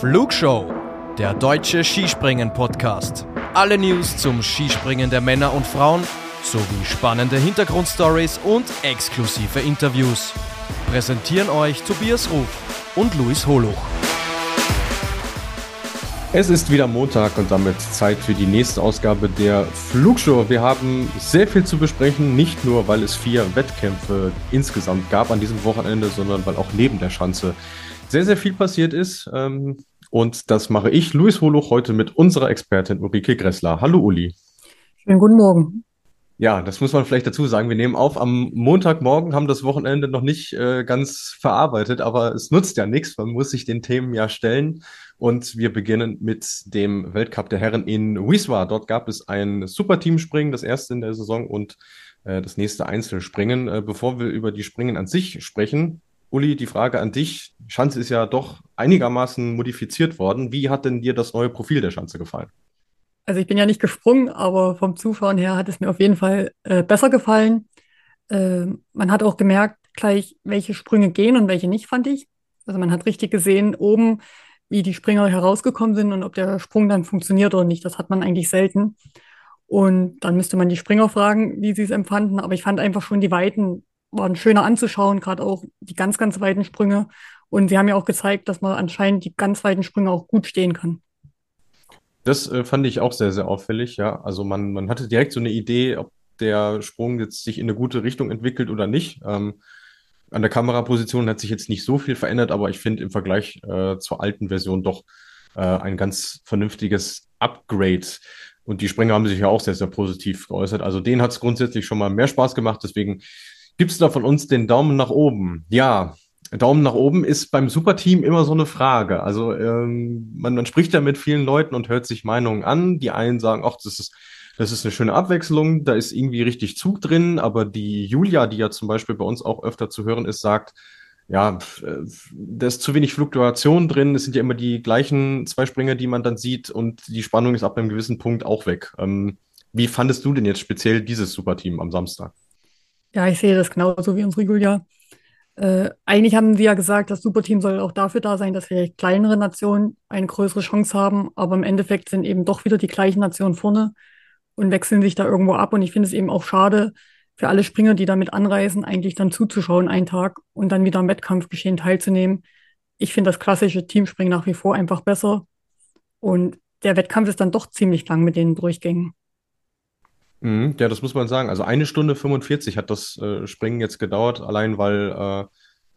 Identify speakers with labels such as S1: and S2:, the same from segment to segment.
S1: Flugshow, der deutsche Skispringen-Podcast. Alle News zum Skispringen der Männer und Frauen sowie spannende Hintergrundstories und exklusive Interviews. Präsentieren euch Tobias Ruf und Luis Holuch.
S2: Es ist wieder Montag und damit Zeit für die nächste Ausgabe der Flugshow. Wir haben sehr viel zu besprechen, nicht nur, weil es vier Wettkämpfe insgesamt gab an diesem Wochenende, sondern weil auch neben der Schanze sehr, sehr viel passiert ist. Ähm, und das mache ich, Luis Holuch, heute mit unserer Expertin Ulrike Gressler. Hallo Uli.
S3: Schönen guten Morgen.
S2: Ja, das muss man vielleicht dazu sagen. Wir nehmen auf am Montagmorgen, haben das Wochenende noch nicht äh, ganz verarbeitet, aber es nutzt ja nichts. Man muss sich den Themen ja stellen. Und wir beginnen mit dem Weltcup der Herren in Wiswa. Dort gab es ein Superteamspringen, das erste in der Saison und äh, das nächste Einzelspringen. Äh, bevor wir über die Springen an sich sprechen, Uli, die Frage an dich. Schanze ist ja doch einigermaßen modifiziert worden. Wie hat denn dir das neue Profil der Schanze gefallen?
S3: Also ich bin ja nicht gesprungen, aber vom Zuschauen her hat es mir auf jeden Fall äh, besser gefallen. Äh, man hat auch gemerkt gleich, welche Sprünge gehen und welche nicht, fand ich. Also man hat richtig gesehen oben, wie die Springer herausgekommen sind und ob der Sprung dann funktioniert oder nicht. Das hat man eigentlich selten. Und dann müsste man die Springer fragen, wie sie es empfanden. Aber ich fand einfach schon die Weiten waren schöner anzuschauen, gerade auch die ganz, ganz weiten Sprünge. Und sie haben ja auch gezeigt, dass man anscheinend die ganz weiten Sprünge auch gut stehen kann.
S2: Das äh, fand ich auch sehr, sehr auffällig, ja. Also man, man hatte direkt so eine Idee, ob der Sprung jetzt sich in eine gute Richtung entwickelt oder nicht. Ähm, an der Kameraposition hat sich jetzt nicht so viel verändert, aber ich finde im Vergleich äh, zur alten Version doch äh, ein ganz vernünftiges Upgrade. Und die Springer haben sich ja auch sehr, sehr positiv geäußert. Also denen hat es grundsätzlich schon mal mehr Spaß gemacht. Deswegen Gibt es da von uns den Daumen nach oben? Ja, Daumen nach oben ist beim Superteam immer so eine Frage. Also ähm, man, man spricht ja mit vielen Leuten und hört sich Meinungen an. Die einen sagen, ach, das ist, das ist eine schöne Abwechslung, da ist irgendwie richtig Zug drin. Aber die Julia, die ja zum Beispiel bei uns auch öfter zu hören ist, sagt, ja, äh, da ist zu wenig Fluktuation drin. Es sind ja immer die gleichen zwei Springer, die man dann sieht und die Spannung ist ab einem gewissen Punkt auch weg. Ähm, wie fandest du denn jetzt speziell dieses Superteam am Samstag?
S3: Ja, ich sehe das genauso wie unsere Julia. Äh, eigentlich haben sie ja gesagt, das Superteam soll auch dafür da sein, dass vielleicht kleinere Nationen eine größere Chance haben. Aber im Endeffekt sind eben doch wieder die gleichen Nationen vorne und wechseln sich da irgendwo ab. Und ich finde es eben auch schade für alle Springer, die damit anreisen, eigentlich dann zuzuschauen einen Tag und dann wieder am Wettkampfgeschehen teilzunehmen. Ich finde das klassische Teamspringen nach wie vor einfach besser. Und der Wettkampf ist dann doch ziemlich lang mit den Durchgängen.
S2: Mhm, ja, das muss man sagen. Also eine Stunde 45 hat das äh, Springen jetzt gedauert, allein weil äh,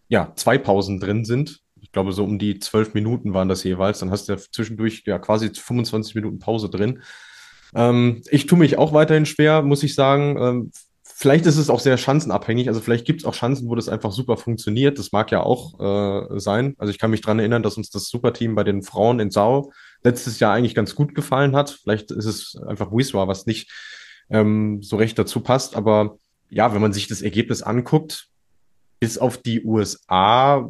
S2: ja zwei Pausen drin sind. Ich glaube, so um die zwölf Minuten waren das jeweils. Dann hast du ja zwischendurch ja quasi 25 Minuten Pause drin. Ähm, ich tue mich auch weiterhin schwer, muss ich sagen. Ähm, vielleicht ist es auch sehr chancenabhängig. Also vielleicht gibt es auch Chancen, wo das einfach super funktioniert. Das mag ja auch äh, sein. Also ich kann mich dran erinnern, dass uns das Superteam bei den Frauen in Sau letztes Jahr eigentlich ganz gut gefallen hat. Vielleicht ist es einfach Wiswa, was nicht ähm, so recht dazu passt. Aber ja, wenn man sich das Ergebnis anguckt, bis auf die USA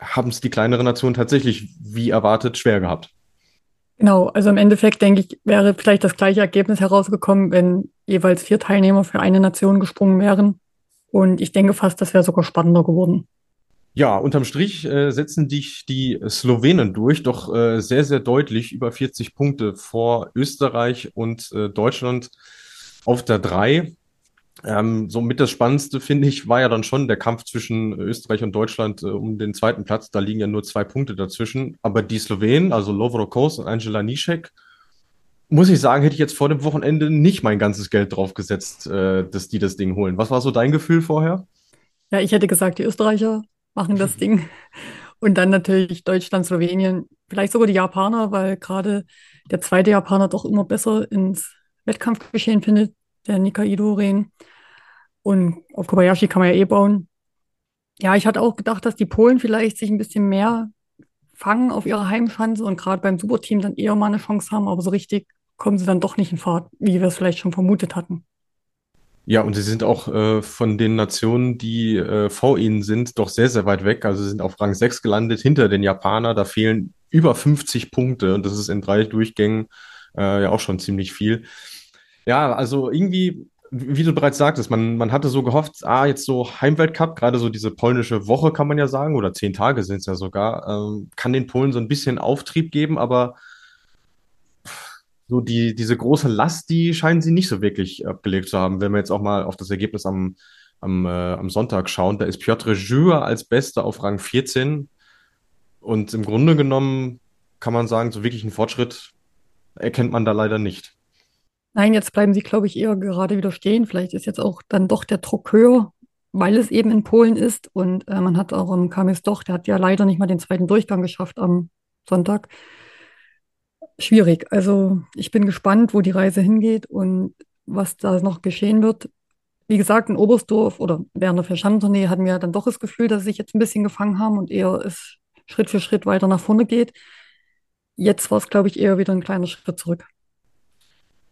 S2: haben es die kleineren Nationen tatsächlich wie erwartet schwer gehabt.
S3: Genau, also im Endeffekt denke ich, wäre vielleicht das gleiche Ergebnis herausgekommen, wenn jeweils vier Teilnehmer für eine Nation gesprungen wären. Und ich denke fast, das wäre sogar spannender geworden.
S2: Ja, unterm Strich äh, setzen dich die Slowenen durch, doch äh, sehr, sehr deutlich über 40 Punkte vor Österreich und äh, Deutschland auf der 3. Ähm, somit das Spannendste, finde ich, war ja dann schon der Kampf zwischen Österreich und Deutschland äh, um den zweiten Platz. Da liegen ja nur zwei Punkte dazwischen. Aber die Slowenen, also Lovro Kos und Angela Nischek, muss ich sagen, hätte ich jetzt vor dem Wochenende nicht mein ganzes Geld drauf gesetzt, äh, dass die das Ding holen. Was war so dein Gefühl vorher?
S3: Ja, ich hätte gesagt, die Österreicher machen das Ding. Und dann natürlich Deutschland, Slowenien, vielleicht sogar die Japaner, weil gerade der zweite Japaner doch immer besser ins Wettkampfgeschehen findet, der Nikaido Ren. Und auf Kobayashi kann man ja eh bauen. Ja, ich hatte auch gedacht, dass die Polen vielleicht sich ein bisschen mehr fangen auf ihre Heimschanze und gerade beim Superteam dann eher mal eine Chance haben, aber so richtig kommen sie dann doch nicht in Fahrt, wie wir es vielleicht schon vermutet hatten.
S2: Ja, und sie sind auch äh, von den Nationen, die äh, vor ihnen sind, doch sehr, sehr weit weg. Also sie sind auf Rang 6 gelandet hinter den Japanern. Da fehlen über 50 Punkte und das ist in drei Durchgängen äh, ja auch schon ziemlich viel. Ja, also irgendwie wie du bereits sagtest, man, man hatte so gehofft, ah, jetzt so Heimweltcup, gerade so diese polnische Woche kann man ja sagen, oder zehn Tage sind es ja sogar, ähm, kann den Polen so ein bisschen Auftrieb geben, aber so die, diese große Last, die scheinen sie nicht so wirklich abgelegt zu haben. Wenn wir jetzt auch mal auf das Ergebnis am, am, äh, am Sonntag schauen, da ist Piotr Jür als Bester auf Rang 14 und im Grunde genommen kann man sagen, so wirklich einen Fortschritt erkennt man da leider nicht.
S3: Nein, jetzt bleiben sie, glaube ich, eher gerade wieder stehen. Vielleicht ist jetzt auch dann doch der Druck höher, weil es eben in Polen ist. Und äh, man hat auch am Kamis doch, der hat ja leider nicht mal den zweiten Durchgang geschafft am Sonntag. Schwierig. Also ich bin gespannt, wo die Reise hingeht und was da noch geschehen wird. Wie gesagt, in Oberstdorf oder während der hatten wir dann doch das Gefühl, dass sie sich jetzt ein bisschen gefangen haben und eher es Schritt für Schritt weiter nach vorne geht. Jetzt war es, glaube ich, eher wieder ein kleiner Schritt zurück.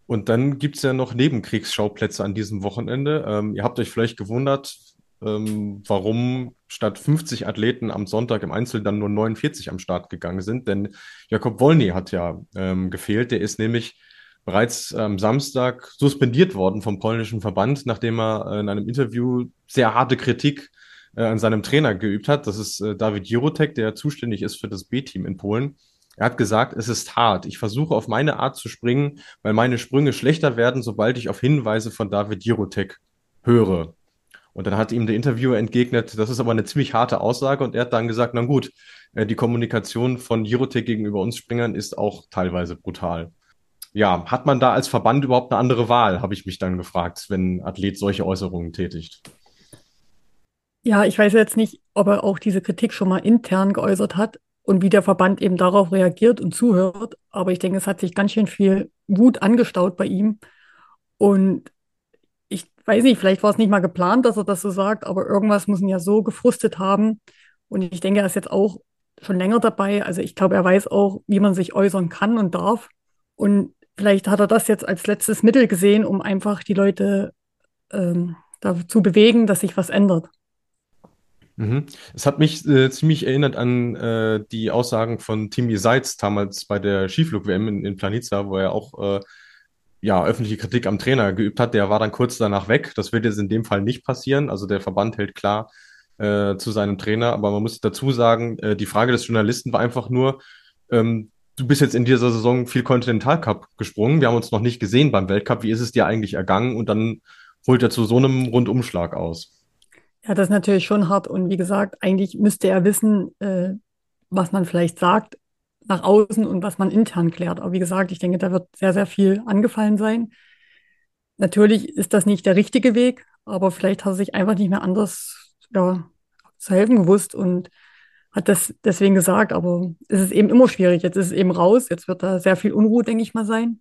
S2: Und dann gibt es ja noch Nebenkriegsschauplätze an diesem Wochenende. Ähm, ihr habt euch vielleicht gewundert, ähm, warum statt 50 Athleten am Sonntag im Einzel dann nur 49 am Start gegangen sind. Denn Jakob Wolny hat ja ähm, gefehlt. Der ist nämlich bereits am Samstag suspendiert worden vom polnischen Verband, nachdem er in einem Interview sehr harte Kritik äh, an seinem Trainer geübt hat. Das ist äh, David Jirotek, der zuständig ist für das B-Team in Polen. Er hat gesagt, es ist hart. Ich versuche auf meine Art zu springen, weil meine Sprünge schlechter werden, sobald ich auf Hinweise von David Jirotek höre. Und dann hat ihm der Interviewer entgegnet, das ist aber eine ziemlich harte Aussage. Und er hat dann gesagt, na gut, äh, die Kommunikation von Jirotek gegenüber uns Springern ist auch teilweise brutal. Ja, hat man da als Verband überhaupt eine andere Wahl, habe ich mich dann gefragt, wenn ein Athlet solche Äußerungen tätigt.
S3: Ja, ich weiß jetzt nicht, ob er auch diese Kritik schon mal intern geäußert hat und wie der Verband eben darauf reagiert und zuhört. Aber ich denke, es hat sich ganz schön viel Wut angestaut bei ihm. Und ich weiß nicht, vielleicht war es nicht mal geplant, dass er das so sagt, aber irgendwas muss ihn ja so gefrustet haben. Und ich denke, er ist jetzt auch schon länger dabei. Also ich glaube, er weiß auch, wie man sich äußern kann und darf. Und vielleicht hat er das jetzt als letztes Mittel gesehen, um einfach die Leute ähm, dazu bewegen, dass sich was ändert.
S2: Mhm. Es hat mich äh, ziemlich erinnert an äh, die Aussagen von Timmy Seitz damals bei der Skiflug-WM in, in Planica, wo er auch äh, ja, öffentliche Kritik am Trainer geübt hat. Der war dann kurz danach weg. Das wird jetzt in dem Fall nicht passieren. Also der Verband hält klar äh, zu seinem Trainer. Aber man muss dazu sagen, äh, die Frage des Journalisten war einfach nur, ähm, du bist jetzt in dieser Saison viel Continental Cup gesprungen. Wir haben uns noch nicht gesehen beim Weltcup. Wie ist es dir eigentlich ergangen? Und dann holt er zu so einem Rundumschlag aus.
S3: Ja, das ist natürlich schon hart. Und wie gesagt, eigentlich müsste er wissen, äh, was man vielleicht sagt nach außen und was man intern klärt. Aber wie gesagt, ich denke, da wird sehr, sehr viel angefallen sein. Natürlich ist das nicht der richtige Weg, aber vielleicht hat er sich einfach nicht mehr anders ja, zu helfen gewusst und hat das deswegen gesagt. Aber es ist eben immer schwierig. Jetzt ist es eben raus. Jetzt wird da sehr viel Unruhe, denke ich mal, sein.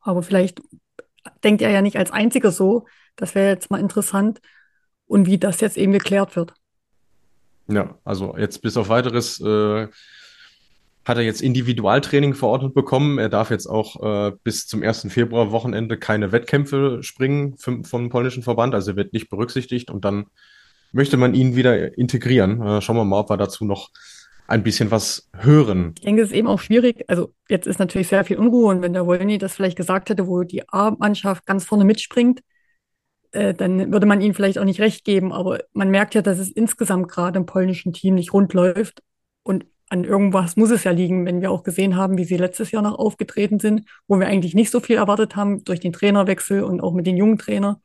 S3: Aber vielleicht denkt er ja nicht als einziger so. Das wäre jetzt mal interessant und wie das jetzt eben geklärt wird.
S2: Ja, also jetzt bis auf weiteres äh, hat er jetzt Individualtraining verordnet bekommen. Er darf jetzt auch äh, bis zum 1. Februar Wochenende keine Wettkämpfe springen vom, vom polnischen Verband. Also er wird nicht berücksichtigt und dann möchte man ihn wieder integrieren. Äh, schauen wir mal, ob wir dazu noch ein bisschen was hören.
S3: Ich denke, es ist eben auch schwierig. Also jetzt ist natürlich sehr viel Unruhe und wenn der Wolny das vielleicht gesagt hätte, wo die A-Mannschaft ganz vorne mitspringt, äh, dann würde man ihnen vielleicht auch nicht recht geben. Aber man merkt ja, dass es insgesamt gerade im polnischen Team nicht rund läuft. Und an irgendwas muss es ja liegen, wenn wir auch gesehen haben, wie sie letztes Jahr noch aufgetreten sind, wo wir eigentlich nicht so viel erwartet haben durch den Trainerwechsel und auch mit den jungen Trainer.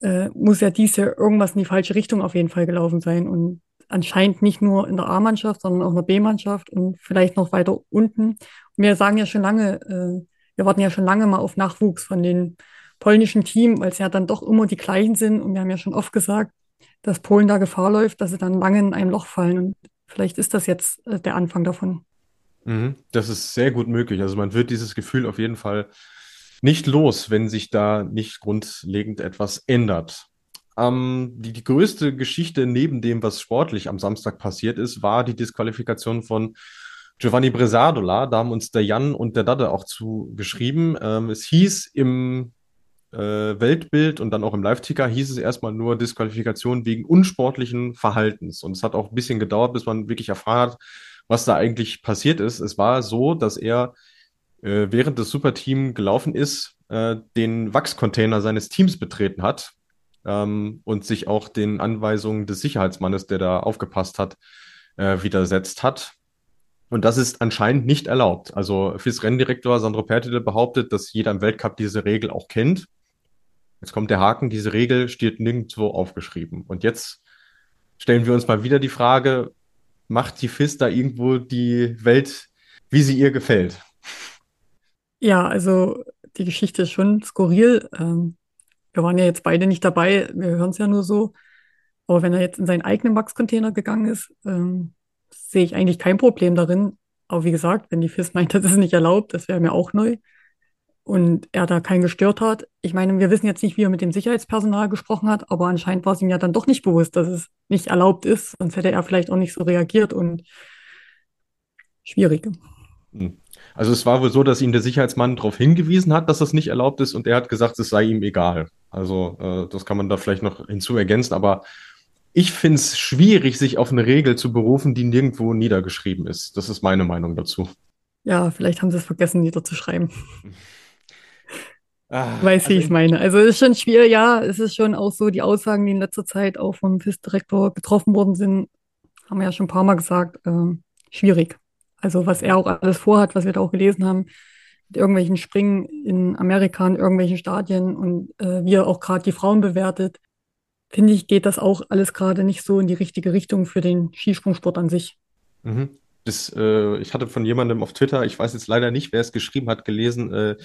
S3: Äh, muss ja dies Jahr irgendwas in die falsche Richtung auf jeden Fall gelaufen sein. Und anscheinend nicht nur in der A-Mannschaft, sondern auch in der B-Mannschaft und vielleicht noch weiter unten. Und wir sagen ja schon lange, äh, wir warten ja schon lange mal auf Nachwuchs von den polnischen Team, weil es ja dann doch immer die gleichen sind. Und wir haben ja schon oft gesagt, dass Polen da Gefahr läuft, dass sie dann lange in einem Loch fallen. Und vielleicht ist das jetzt äh, der Anfang davon.
S2: Mhm, das ist sehr gut möglich. Also man wird dieses Gefühl auf jeden Fall nicht los, wenn sich da nicht grundlegend etwas ändert. Ähm, die, die größte Geschichte neben dem, was sportlich am Samstag passiert ist, war die Disqualifikation von Giovanni Bresadola. Da haben uns der Jan und der Dade auch zu geschrieben. Ähm, es hieß im äh, Weltbild und dann auch im Live-Ticker hieß es erstmal nur Disqualifikation wegen unsportlichen Verhaltens. Und es hat auch ein bisschen gedauert, bis man wirklich erfahren hat, was da eigentlich passiert ist. Es war so, dass er äh, während das Superteam gelaufen ist, äh, den Wachscontainer seines Teams betreten hat ähm, und sich auch den Anweisungen des Sicherheitsmannes, der da aufgepasst hat, äh, widersetzt hat. Und das ist anscheinend nicht erlaubt. Also FIS Renndirektor Sandro Pertile behauptet, dass jeder im Weltcup diese Regel auch kennt. Jetzt kommt der Haken, diese Regel steht nirgendwo aufgeschrieben. Und jetzt stellen wir uns mal wieder die Frage, macht die FIS da irgendwo die Welt, wie sie ihr gefällt?
S3: Ja, also die Geschichte ist schon skurril. Ähm, wir waren ja jetzt beide nicht dabei, wir hören es ja nur so. Aber wenn er jetzt in seinen eigenen Wachscontainer gegangen ist, ähm, sehe ich eigentlich kein Problem darin. Aber wie gesagt, wenn die FIS meint, das ist nicht erlaubt, das wäre mir auch neu. Und er da keinen gestört hat. Ich meine, wir wissen jetzt nicht, wie er mit dem Sicherheitspersonal gesprochen hat, aber anscheinend war es ihm ja dann doch nicht bewusst, dass es nicht erlaubt ist. Sonst hätte er vielleicht auch nicht so reagiert und schwierig.
S2: Hm. Also es war wohl so, dass ihn der Sicherheitsmann darauf hingewiesen hat, dass das nicht erlaubt ist und er hat gesagt, es sei ihm egal. Also äh, das kann man da vielleicht noch hinzu ergänzen, aber ich finde es schwierig, sich auf eine Regel zu berufen, die nirgendwo niedergeschrieben ist. Das ist meine Meinung dazu.
S3: Ja, vielleicht haben sie es vergessen, niederzuschreiben. Ah, weiß, also wie ich meine. Also es ist schon schwierig, ja, es ist schon auch so, die Aussagen, die in letzter Zeit auch vom FIS-Direktor getroffen worden sind, haben wir ja schon ein paar Mal gesagt, äh, schwierig. Also was er auch alles vorhat, was wir da auch gelesen haben, mit irgendwelchen Springen in Amerika, in irgendwelchen Stadien und äh, wie er auch gerade die Frauen bewertet, finde ich, geht das auch alles gerade nicht so in die richtige Richtung für den Skisprungsport an sich.
S2: Mhm. Das, äh, ich hatte von jemandem auf Twitter, ich weiß jetzt leider nicht, wer es geschrieben hat, gelesen, äh,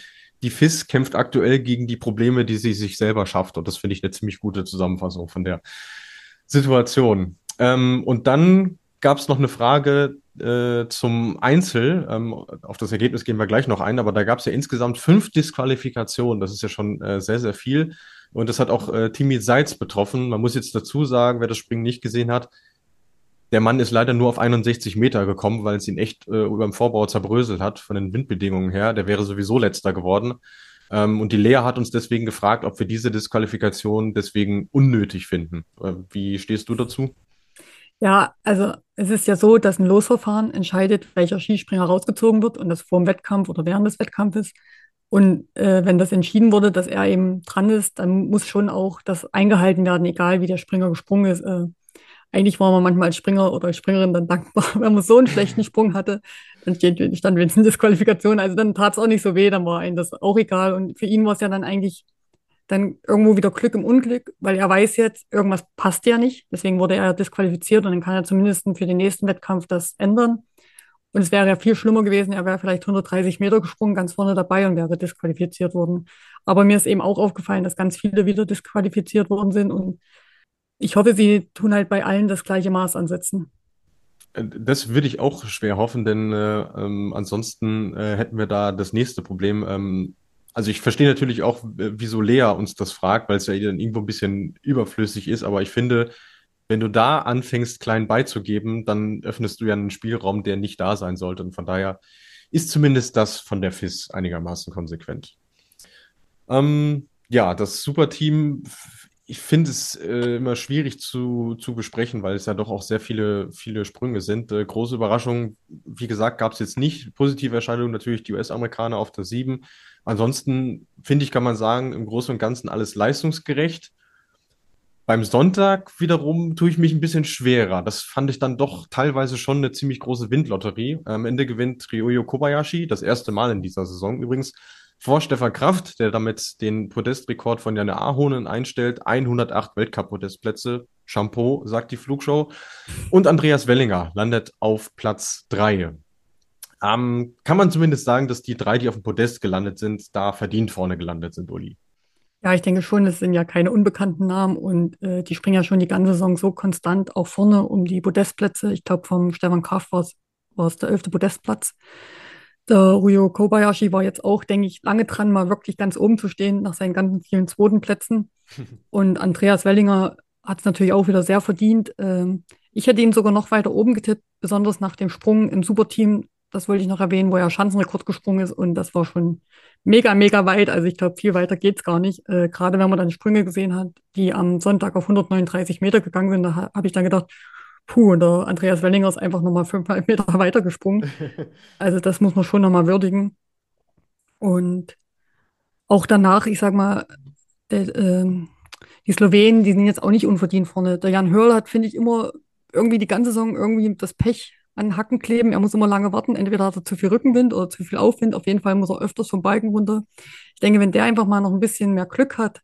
S2: die FIS kämpft aktuell gegen die Probleme, die sie sich selber schafft. Und das finde ich eine ziemlich gute Zusammenfassung von der Situation. Ähm, und dann gab es noch eine Frage äh, zum Einzel. Ähm, auf das Ergebnis gehen wir gleich noch ein, aber da gab es ja insgesamt fünf Disqualifikationen. Das ist ja schon äh, sehr, sehr viel. Und das hat auch äh, Timmy Seitz betroffen. Man muss jetzt dazu sagen, wer das Springen nicht gesehen hat, der Mann ist leider nur auf 61 Meter gekommen, weil es ihn echt äh, über dem Vorbau zerbröselt hat von den Windbedingungen her. Der wäre sowieso letzter geworden. Ähm, und die Lea hat uns deswegen gefragt, ob wir diese Disqualifikation deswegen unnötig finden. Äh, wie stehst du dazu?
S3: Ja, also es ist ja so, dass ein Losverfahren entscheidet, welcher Skispringer rausgezogen wird und das vor dem Wettkampf oder während des Wettkampfes. Und äh, wenn das entschieden wurde, dass er eben dran ist, dann muss schon auch das eingehalten werden, egal wie der Springer gesprungen ist. Äh, eigentlich war man manchmal als Springer oder Springerin dann dankbar, wenn man so einen schlechten Sprung hatte. Dann stand wenigstens Disqualifikation. Also dann tat es auch nicht so weh, dann war ihm das auch egal. Und für ihn war es ja dann eigentlich dann irgendwo wieder Glück im Unglück, weil er weiß jetzt, irgendwas passt ja nicht. Deswegen wurde er disqualifiziert und dann kann er zumindest für den nächsten Wettkampf das ändern. Und es wäre ja viel schlimmer gewesen, er wäre vielleicht 130 Meter gesprungen, ganz vorne dabei und wäre disqualifiziert worden. Aber mir ist eben auch aufgefallen, dass ganz viele wieder disqualifiziert worden sind und ich hoffe, sie tun halt bei allen das gleiche Maß ansetzen.
S2: Äh, das würde ich auch schwer hoffen, denn äh, ähm, ansonsten äh, hätten wir da das nächste Problem. Ähm, also ich verstehe natürlich auch, wieso Lea uns das fragt, weil es ja dann irgendwo ein bisschen überflüssig ist, aber ich finde, wenn du da anfängst, klein beizugeben, dann öffnest du ja einen Spielraum, der nicht da sein sollte. Und von daher ist zumindest das von der FIS einigermaßen konsequent. Ähm, ja, das Superteam ich finde es äh, immer schwierig zu, zu besprechen, weil es ja doch auch sehr viele, viele Sprünge sind. Äh, große Überraschungen, wie gesagt, gab es jetzt nicht. Positive Erscheinungen natürlich die US-Amerikaner auf der 7. Ansonsten finde ich, kann man sagen, im Großen und Ganzen alles leistungsgerecht. Beim Sonntag wiederum tue ich mich ein bisschen schwerer. Das fand ich dann doch teilweise schon eine ziemlich große Windlotterie. Am Ende gewinnt Ryoyo Kobayashi, das erste Mal in dieser Saison übrigens, vor Stefan Kraft, der damit den Podestrekord von Janne Ahonen einstellt. 108 Weltcup-Podestplätze. Shampoo, sagt die Flugshow. Und Andreas Wellinger landet auf Platz 3. Ähm, kann man zumindest sagen, dass die drei, die auf dem Podest gelandet sind, da verdient vorne gelandet sind, Uli?
S3: Ja, ich denke schon, es sind ja keine unbekannten Namen und äh, die springen ja schon die ganze Saison so konstant auch vorne um die Podestplätze. Ich glaube, vom Stefan Kraft war es der elfte Podestplatz. Der Ryo Kobayashi war jetzt auch, denke ich, lange dran, mal wirklich ganz oben zu stehen nach seinen ganzen vielen zweiten Plätzen. Und Andreas Wellinger hat es natürlich auch wieder sehr verdient. Ähm, ich hätte ihn sogar noch weiter oben getippt, besonders nach dem Sprung im Superteam. Das wollte ich noch erwähnen, wo er Schanzenrekord gesprungen ist. Und das war schon mega, mega weit. Also ich glaube, viel weiter geht's gar nicht. Äh, Gerade wenn man dann Sprünge gesehen hat, die am Sonntag auf 139 Meter gegangen sind, da habe ich dann gedacht, Puh, und der Andreas Wellinger ist einfach nochmal fünfeinhalb Meter weitergesprungen. Also das muss man schon nochmal würdigen. Und auch danach, ich sag mal, der, ähm, die Slowenen, die sind jetzt auch nicht unverdient vorne. Der Jan Hörl hat, finde ich, immer irgendwie die ganze Saison irgendwie das Pech an Hacken kleben. Er muss immer lange warten. Entweder hat er zu viel Rückenwind oder zu viel Aufwind. Auf jeden Fall muss er öfters vom Balken runter. Ich denke, wenn der einfach mal noch ein bisschen mehr Glück hat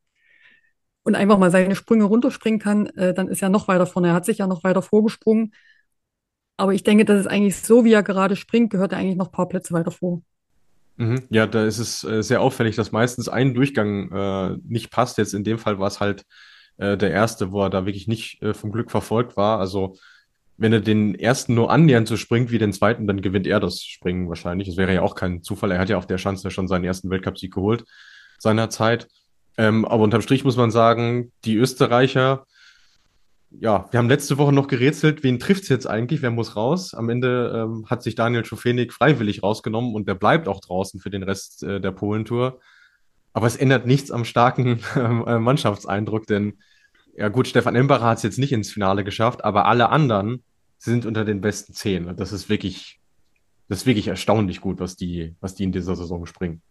S3: und einfach mal seine Sprünge runterspringen kann, äh, dann ist er noch weiter vorne. Er hat sich ja noch weiter vorgesprungen. Aber ich denke, das ist eigentlich so, wie er gerade springt, gehört er eigentlich noch ein paar Plätze weiter vor.
S2: Mhm. Ja, da ist es äh, sehr auffällig, dass meistens ein Durchgang äh, nicht passt. Jetzt in dem Fall war es halt äh, der erste, wo er da wirklich nicht äh, vom Glück verfolgt war. Also wenn er den ersten nur annähernd so springt wie den zweiten, dann gewinnt er das Springen wahrscheinlich. Das wäre ja auch kein Zufall. Er hat ja auf der Chance schon seinen ersten Weltcupsieg geholt seinerzeit. Ähm, aber unterm Strich muss man sagen, die Österreicher ja, wir haben letzte Woche noch gerätselt, wen trifft es jetzt eigentlich, wer muss raus. Am Ende ähm, hat sich Daniel Schofenik freiwillig rausgenommen und der bleibt auch draußen für den Rest äh, der Polentour. Aber es ändert nichts am starken äh, Mannschaftseindruck, denn ja gut, Stefan Embacher hat es jetzt nicht ins Finale geschafft, aber alle anderen sind unter den besten zehn. Das ist wirklich, das ist wirklich erstaunlich gut, was die, was die in dieser Saison springen.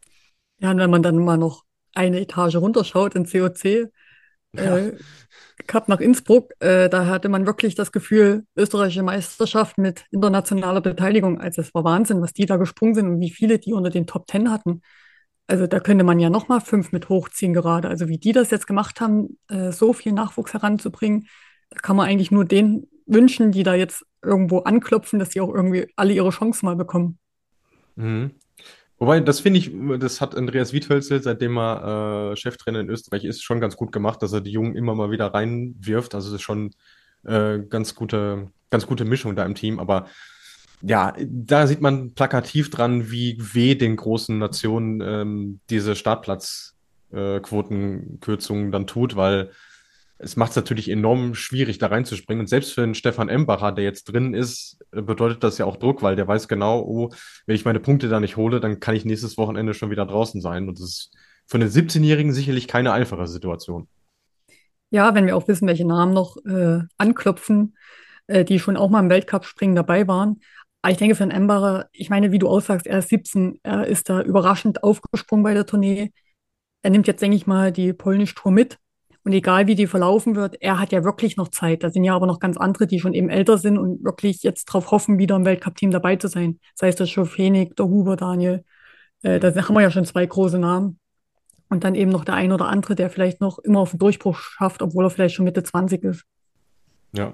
S3: Ja, und wenn man dann mal noch eine Etage runterschaut in COC, äh, Cup nach Innsbruck, äh, da hatte man wirklich das Gefühl, österreichische Meisterschaft mit internationaler Beteiligung. Also es war Wahnsinn, was die da gesprungen sind und wie viele die unter den Top Ten hatten. Also da könnte man ja noch mal fünf mit hochziehen gerade. Also wie die das jetzt gemacht haben, äh, so viel Nachwuchs heranzubringen, da kann man eigentlich nur denen wünschen, die da jetzt irgendwo anklopfen, dass sie auch irgendwie alle ihre Chancen mal bekommen.
S2: Mhm. Wobei, das finde ich, das hat Andreas Wiethölzel, seitdem er äh, Cheftrainer in Österreich ist, schon ganz gut gemacht, dass er die Jungen immer mal wieder reinwirft. Also das ist schon äh, ganz gute, ganz gute Mischung da im Team. Aber ja, da sieht man plakativ dran, wie weh den großen Nationen ähm, diese Startplatzquotenkürzungen äh, dann tut, weil es macht es natürlich enorm schwierig, da reinzuspringen. Und selbst für einen Stefan Embacher, der jetzt drin ist, bedeutet das ja auch Druck, weil der weiß genau, oh, wenn ich meine Punkte da nicht hole, dann kann ich nächstes Wochenende schon wieder draußen sein. Und das ist für einen 17-Jährigen sicherlich keine einfache Situation.
S3: Ja, wenn wir auch wissen, welche Namen noch äh, anklopfen, äh, die schon auch mal im Weltcup-Springen dabei waren. Aber ich denke, für einen Embacher, ich meine, wie du aussagst, er ist 17, er ist da überraschend aufgesprungen bei der Tournee. Er nimmt jetzt, denke ich mal, die polnische Tour mit und egal wie die verlaufen wird, er hat ja wirklich noch Zeit. Da sind ja aber noch ganz andere, die schon eben älter sind und wirklich jetzt darauf hoffen, wieder im Weltcup-Team dabei zu sein. Sei es der Schofenig, der Huber, Daniel. Äh, da haben wir ja schon zwei große Namen. Und dann eben noch der ein oder andere, der vielleicht noch immer auf den Durchbruch schafft, obwohl er vielleicht schon Mitte 20 ist.
S2: Ja,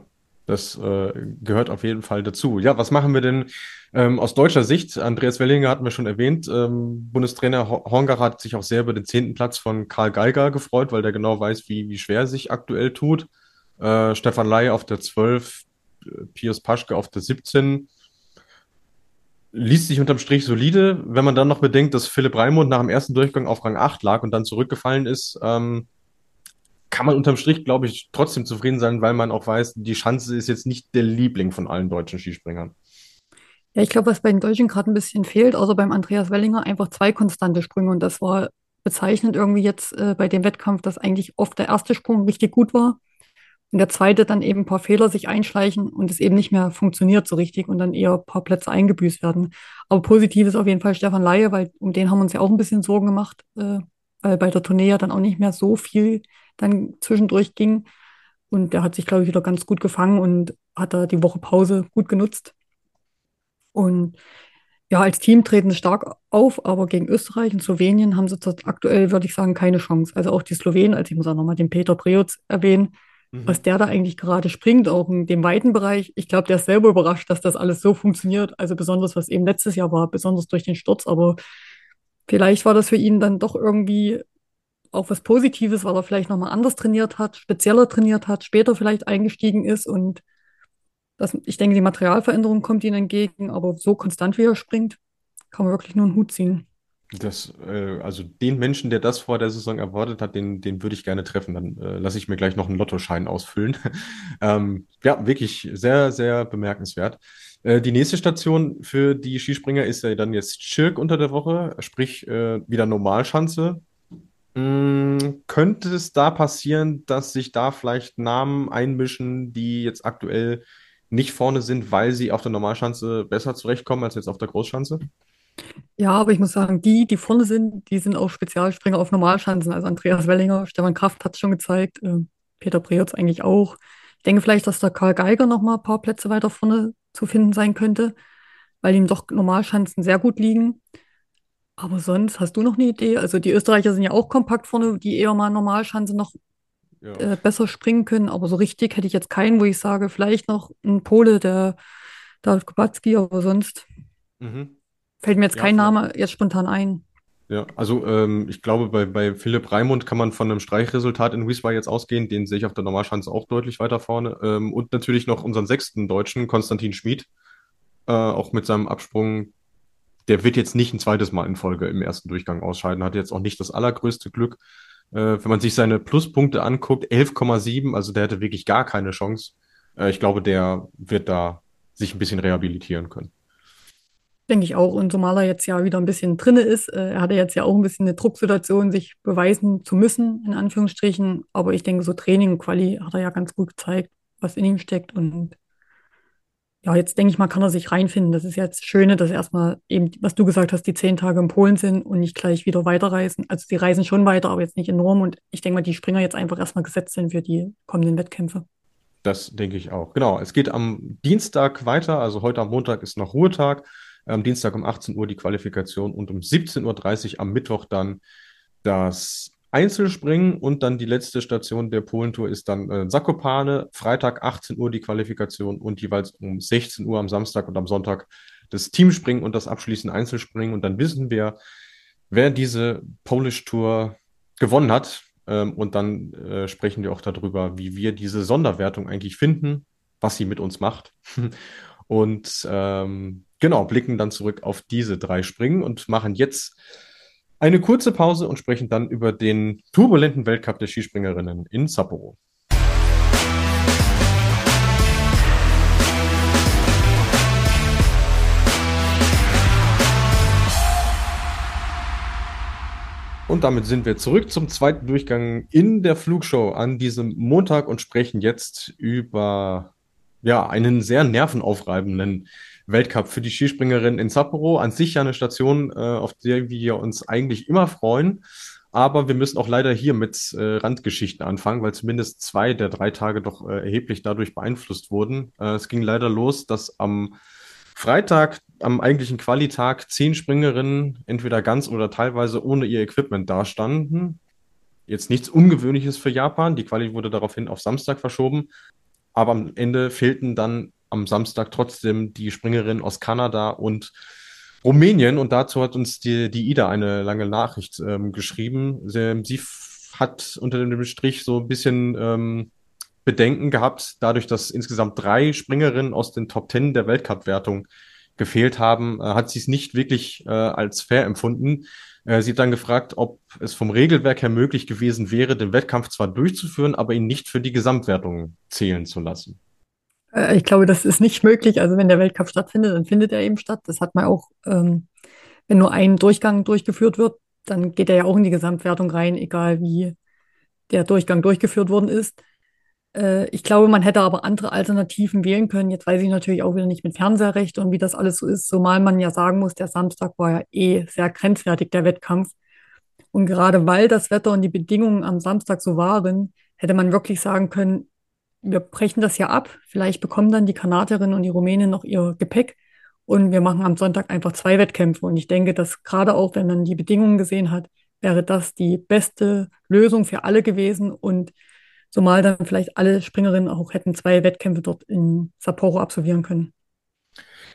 S2: das äh, gehört auf jeden Fall dazu. Ja, was machen wir denn ähm, aus deutscher Sicht? Andreas Wellinger hatten wir schon erwähnt. Ähm, Bundestrainer Hongar hat sich auch sehr über den zehnten Platz von Karl Geiger gefreut, weil der genau weiß, wie, wie schwer er sich aktuell tut. Äh, Stefan Ley auf der 12, äh, Piers Paschke auf der 17. Liest sich unterm Strich solide. Wenn man dann noch bedenkt, dass Philipp Raimund nach dem ersten Durchgang auf Rang 8 lag und dann zurückgefallen ist, ähm, kann man unterm Strich, glaube ich, trotzdem zufrieden sein, weil man auch weiß, die Schanze ist jetzt nicht der Liebling von allen deutschen Skispringern.
S3: Ja, ich glaube, was bei den Deutschen gerade ein bisschen fehlt, außer beim Andreas Wellinger, einfach zwei konstante Sprünge. Und das war bezeichnend irgendwie jetzt äh, bei dem Wettkampf, dass eigentlich oft der erste Sprung richtig gut war und der zweite dann eben ein paar Fehler sich einschleichen und es eben nicht mehr funktioniert so richtig und dann eher ein paar Plätze eingebüßt werden. Aber positiv ist auf jeden Fall Stefan Laie, weil um den haben wir uns ja auch ein bisschen Sorgen gemacht, äh, weil bei der Tournee ja dann auch nicht mehr so viel dann zwischendurch ging. Und der hat sich, glaube ich, wieder ganz gut gefangen und hat da die Woche Pause gut genutzt. Und ja, als Team treten sie stark auf, aber gegen Österreich und Slowenien haben sie aktuell, würde ich sagen, keine Chance. Also auch die Slowenen, also ich muss auch nochmal den Peter Preutz erwähnen, mhm. was der da eigentlich gerade springt, auch in dem weiten Bereich. Ich glaube, der ist selber überrascht, dass das alles so funktioniert. Also besonders, was eben letztes Jahr war, besonders durch den Sturz. Aber vielleicht war das für ihn dann doch irgendwie auch was Positives, weil er vielleicht nochmal anders trainiert hat, spezieller trainiert hat, später vielleicht eingestiegen ist und das, ich denke, die Materialveränderung kommt ihnen entgegen, aber so konstant wie er springt, kann man wirklich nur einen Hut ziehen.
S2: Das, äh, also den Menschen, der das vor der Saison erwartet hat, den, den würde ich gerne treffen. Dann äh, lasse ich mir gleich noch einen Lottoschein ausfüllen. ähm, ja, wirklich sehr, sehr bemerkenswert. Äh, die nächste Station für die Skispringer ist ja dann jetzt Schirk unter der Woche, sprich äh, wieder Normalschanze. Mm, könnte es da passieren, dass sich da vielleicht Namen einmischen, die jetzt aktuell nicht vorne sind, weil sie auf der Normalschanze besser zurechtkommen als jetzt auf der Großschanze?
S3: Ja, aber ich muss sagen, die, die vorne sind, die sind auch Spezialspringer auf Normalschanzen. Also Andreas Wellinger, Stefan Kraft hat es schon gezeigt, äh, Peter Preutz eigentlich auch. Ich denke vielleicht, dass der Karl Geiger noch mal ein paar Plätze weiter vorne zu finden sein könnte, weil ihm doch Normalschanzen sehr gut liegen. Aber sonst hast du noch eine Idee? Also die Österreicher sind ja auch kompakt vorne, die eher mal Normalschanze noch
S2: Ja.
S3: äh, besser springen können. Aber so richtig hätte ich jetzt keinen, wo ich sage, vielleicht noch ein Pole, der David Kubacki, aber sonst
S2: Mhm.
S3: fällt mir jetzt
S2: Ja,
S3: kein. Name jetzt spontan ein.
S2: Ja, also ähm, ich glaube, bei, bei Philipp Raimund kann man von einem Streichresultat in Wiesbaden jetzt ausgehen. Den sehe ich auf der Normalschanze auch deutlich weiter vorne. Ähm, und natürlich noch unseren sechsten Deutschen, Konstantin Schmid, äh, auch mit seinem Absprung. Der wird jetzt nicht ein zweites Mal in Folge im ersten Durchgang ausscheiden, hat jetzt auch nicht das allergrößte Glück. Äh, wenn man sich seine Pluspunkte anguckt, 11,7, also der hätte wirklich gar keine Chance. Äh, ich glaube, der wird da sich ein bisschen rehabilitieren können.
S3: Denke ich auch. Und zumal er jetzt ja wieder ein bisschen drinne ist, äh, er hatte jetzt ja auch ein bisschen eine Drucksituation, sich beweisen zu müssen, in Anführungsstrichen. Aber ich denke, so Training und Quali hat er ja ganz gut gezeigt, was in ihm steckt. Und ja, jetzt denke ich mal, kann er sich reinfinden. Das ist jetzt das Schöne, dass erstmal eben, was du gesagt hast, die zehn Tage in Polen sind und nicht gleich wieder weiterreisen. Also die reisen schon weiter, aber jetzt nicht enorm. Und ich denke mal, die Springer jetzt einfach erstmal gesetzt sind für die kommenden Wettkämpfe.
S2: Das denke ich auch. Genau, es geht am Dienstag weiter, also heute am Montag ist noch Ruhetag. Am Dienstag um 18 Uhr die Qualifikation und um 17.30 Uhr am Mittwoch dann das Einzelspringen und dann die letzte Station der Polentour ist dann äh, Zakopane. Freitag 18 Uhr die Qualifikation und jeweils um 16 Uhr am Samstag und am Sonntag das Teamspringen und das abschließende Einzelspringen. Und dann wissen wir, wer diese Polish Tour gewonnen hat. Ähm, und dann äh, sprechen wir auch darüber, wie wir diese Sonderwertung eigentlich finden, was sie mit uns macht. Und ähm, genau, blicken dann zurück auf diese drei Springen und machen jetzt eine kurze Pause und sprechen dann über den turbulenten Weltcup der Skispringerinnen in Sapporo. Und damit sind wir zurück zum zweiten Durchgang in der Flugshow an diesem Montag und sprechen jetzt über ja, einen sehr nervenaufreibenden Weltcup für die Skispringerinnen in Sapporo. An sich ja eine Station, äh, auf der wir uns eigentlich immer freuen. Aber wir müssen auch leider hier mit äh, Randgeschichten anfangen, weil zumindest zwei der drei Tage doch äh, erheblich dadurch beeinflusst wurden. Äh, es ging leider los, dass am Freitag, am eigentlichen Qualitag, zehn Springerinnen entweder ganz oder teilweise ohne ihr Equipment dastanden. Jetzt nichts Ungewöhnliches für Japan. Die Quali wurde daraufhin auf Samstag verschoben. Aber am Ende fehlten dann am Samstag trotzdem die Springerinnen aus Kanada und Rumänien. Und dazu hat uns die, die Ida eine lange Nachricht ähm, geschrieben. Sie, sie hat unter dem Strich so ein bisschen ähm, Bedenken gehabt, dadurch, dass insgesamt drei Springerinnen aus den Top Ten der Weltcup-Wertung gefehlt haben, äh, hat sie es nicht wirklich äh, als fair empfunden. Äh, sie hat dann gefragt, ob es vom Regelwerk her möglich gewesen wäre, den Wettkampf zwar durchzuführen, aber ihn nicht für die Gesamtwertung zählen zu lassen.
S3: Äh, ich glaube, das ist nicht möglich. Also wenn der Weltcup stattfindet, dann findet er eben statt. Das hat man auch, ähm, wenn nur ein Durchgang durchgeführt wird, dann geht er ja auch in die Gesamtwertung rein, egal wie der Durchgang durchgeführt worden ist. Äh, ich glaube, man hätte aber andere Alternativen wählen können. Jetzt weiß ich natürlich auch wieder nicht mit Fernseherrecht und wie das alles so ist, zumal man ja sagen muss, der Samstag war ja eh sehr grenzwertig, der Wettkampf. Und gerade weil das Wetter und die Bedingungen am Samstag so waren, hätte man wirklich sagen können, wir brechen das ja ab. Vielleicht bekommen dann die Kanadierinnen und die Rumänen noch ihr Gepäck und wir machen am Sonntag einfach zwei Wettkämpfe. Und ich denke, dass gerade auch, wenn man die Bedingungen gesehen hat, wäre das die beste Lösung für alle gewesen und zumal dann vielleicht alle Springerinnen auch hätten zwei Wettkämpfe dort in Sapporo absolvieren können.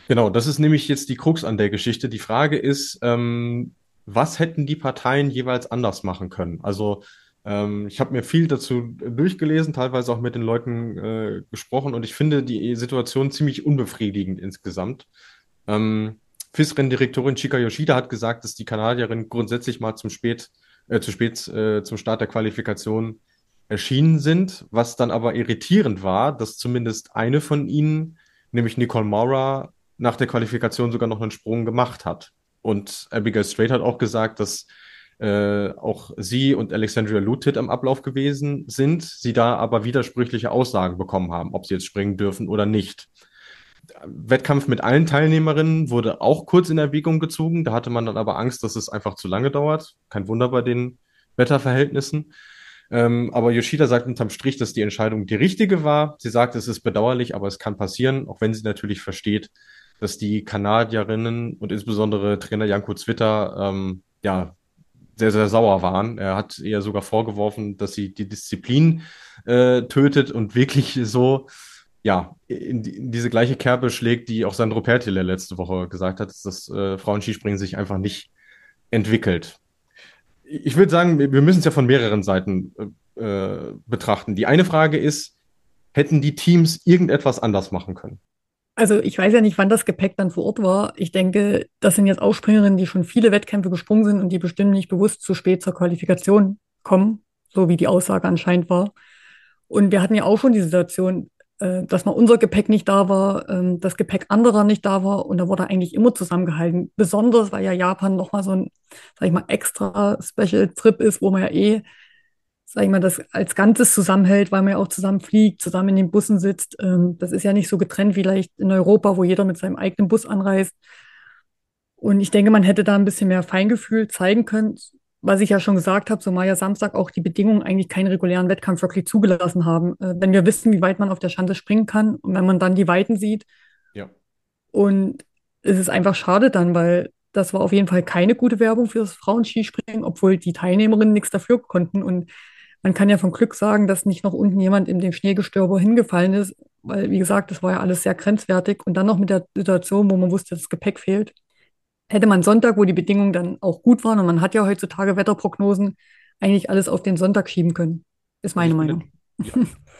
S2: Genau, das ist nämlich jetzt die Krux an der Geschichte. Die Frage ist, ähm, was hätten die Parteien jeweils anders machen können? Also ähm, ich habe mir viel dazu durchgelesen, teilweise auch mit den Leuten äh, gesprochen und ich finde die Situation ziemlich unbefriedigend insgesamt. Ähm, FIS-Renndirektorin Chika Yoshida hat gesagt, dass die Kanadierinnen grundsätzlich mal zum spät, äh, zu spät äh, zum Start der Qualifikation erschienen sind, was dann aber irritierend war, dass zumindest eine von ihnen, nämlich Nicole Maurer, nach der Qualifikation sogar noch einen Sprung gemacht hat. Und Abigail Strait hat auch gesagt, dass äh, auch sie und Alexandria Lutit am Ablauf gewesen sind, sie da aber widersprüchliche Aussagen bekommen haben, ob sie jetzt springen dürfen oder nicht. Wettkampf mit allen Teilnehmerinnen wurde auch kurz in Erwägung gezogen. Da hatte man dann aber Angst, dass es einfach zu lange dauert. Kein Wunder bei den Wetterverhältnissen. Ähm, aber Yoshida sagt unterm Strich, dass die Entscheidung die richtige war. Sie sagt, es ist bedauerlich, aber es kann passieren, auch wenn sie natürlich versteht, dass die Kanadierinnen und insbesondere Trainer Janko Zwitter ähm, ja sehr, sehr sauer waren. Er hat ihr sogar vorgeworfen, dass sie die Disziplin äh, tötet und wirklich so ja, in, in, diese gleiche Kerbe schlägt, die auch Sandro Pertile letzte Woche gesagt hat, dass das äh, Frauenskispringen sich einfach nicht entwickelt. Ich würde sagen, wir müssen es ja von mehreren Seiten äh, betrachten. Die eine Frage ist, hätten die Teams irgendetwas anders machen können?
S3: Also ich weiß ja nicht, wann das Gepäck dann vor Ort war. Ich denke, das sind jetzt auch Springerinnen, die schon viele Wettkämpfe gesprungen sind und die bestimmt nicht bewusst zu spät zur Qualifikation kommen, so wie die Aussage anscheinend war. Und wir hatten ja auch schon die Situation, äh, dass mal unser Gepäck nicht da war, ähm, das Gepäck anderer nicht da war und da wurde eigentlich immer zusammengehalten. Besonders, weil ja Japan nochmal so ein, sag ich mal, extra Special Trip ist, wo man ja eh, sag ich mal, das als Ganzes zusammenhält, weil man ja auch zusammen fliegt, zusammen in den Bussen sitzt. Ähm, das ist ja nicht so getrennt wie vielleicht in Europa, wo jeder mit seinem eigenen Bus anreist. Und ich denke, man hätte da ein bisschen mehr Feingefühl zeigen können, was ich ja schon gesagt habe, zumal ja Samstag auch die Bedingungen eigentlich keinen regulären Wettkampf wirklich zugelassen haben. Äh, wenn wir wissen, wie weit man auf der Schanze springen kann und wenn man dann die Weiten sieht. Ja. Und es ist einfach schade dann, weil das war auf jeden Fall keine gute Werbung für das Frauenskispringen, obwohl die Teilnehmerinnen nichts dafür konnten. Und man kann ja von Glück sagen, dass nicht noch unten jemand in dem Schneegestöber hingefallen ist, weil, wie gesagt, das war ja alles sehr grenzwertig. Und dann noch mit der Situation, wo man wusste, dass das Gepäck fehlt hätte man Sonntag, wo die Bedingungen dann auch gut waren, und man hat ja heutzutage Wetterprognosen, eigentlich alles auf den Sonntag schieben können. Ist meine Meinung.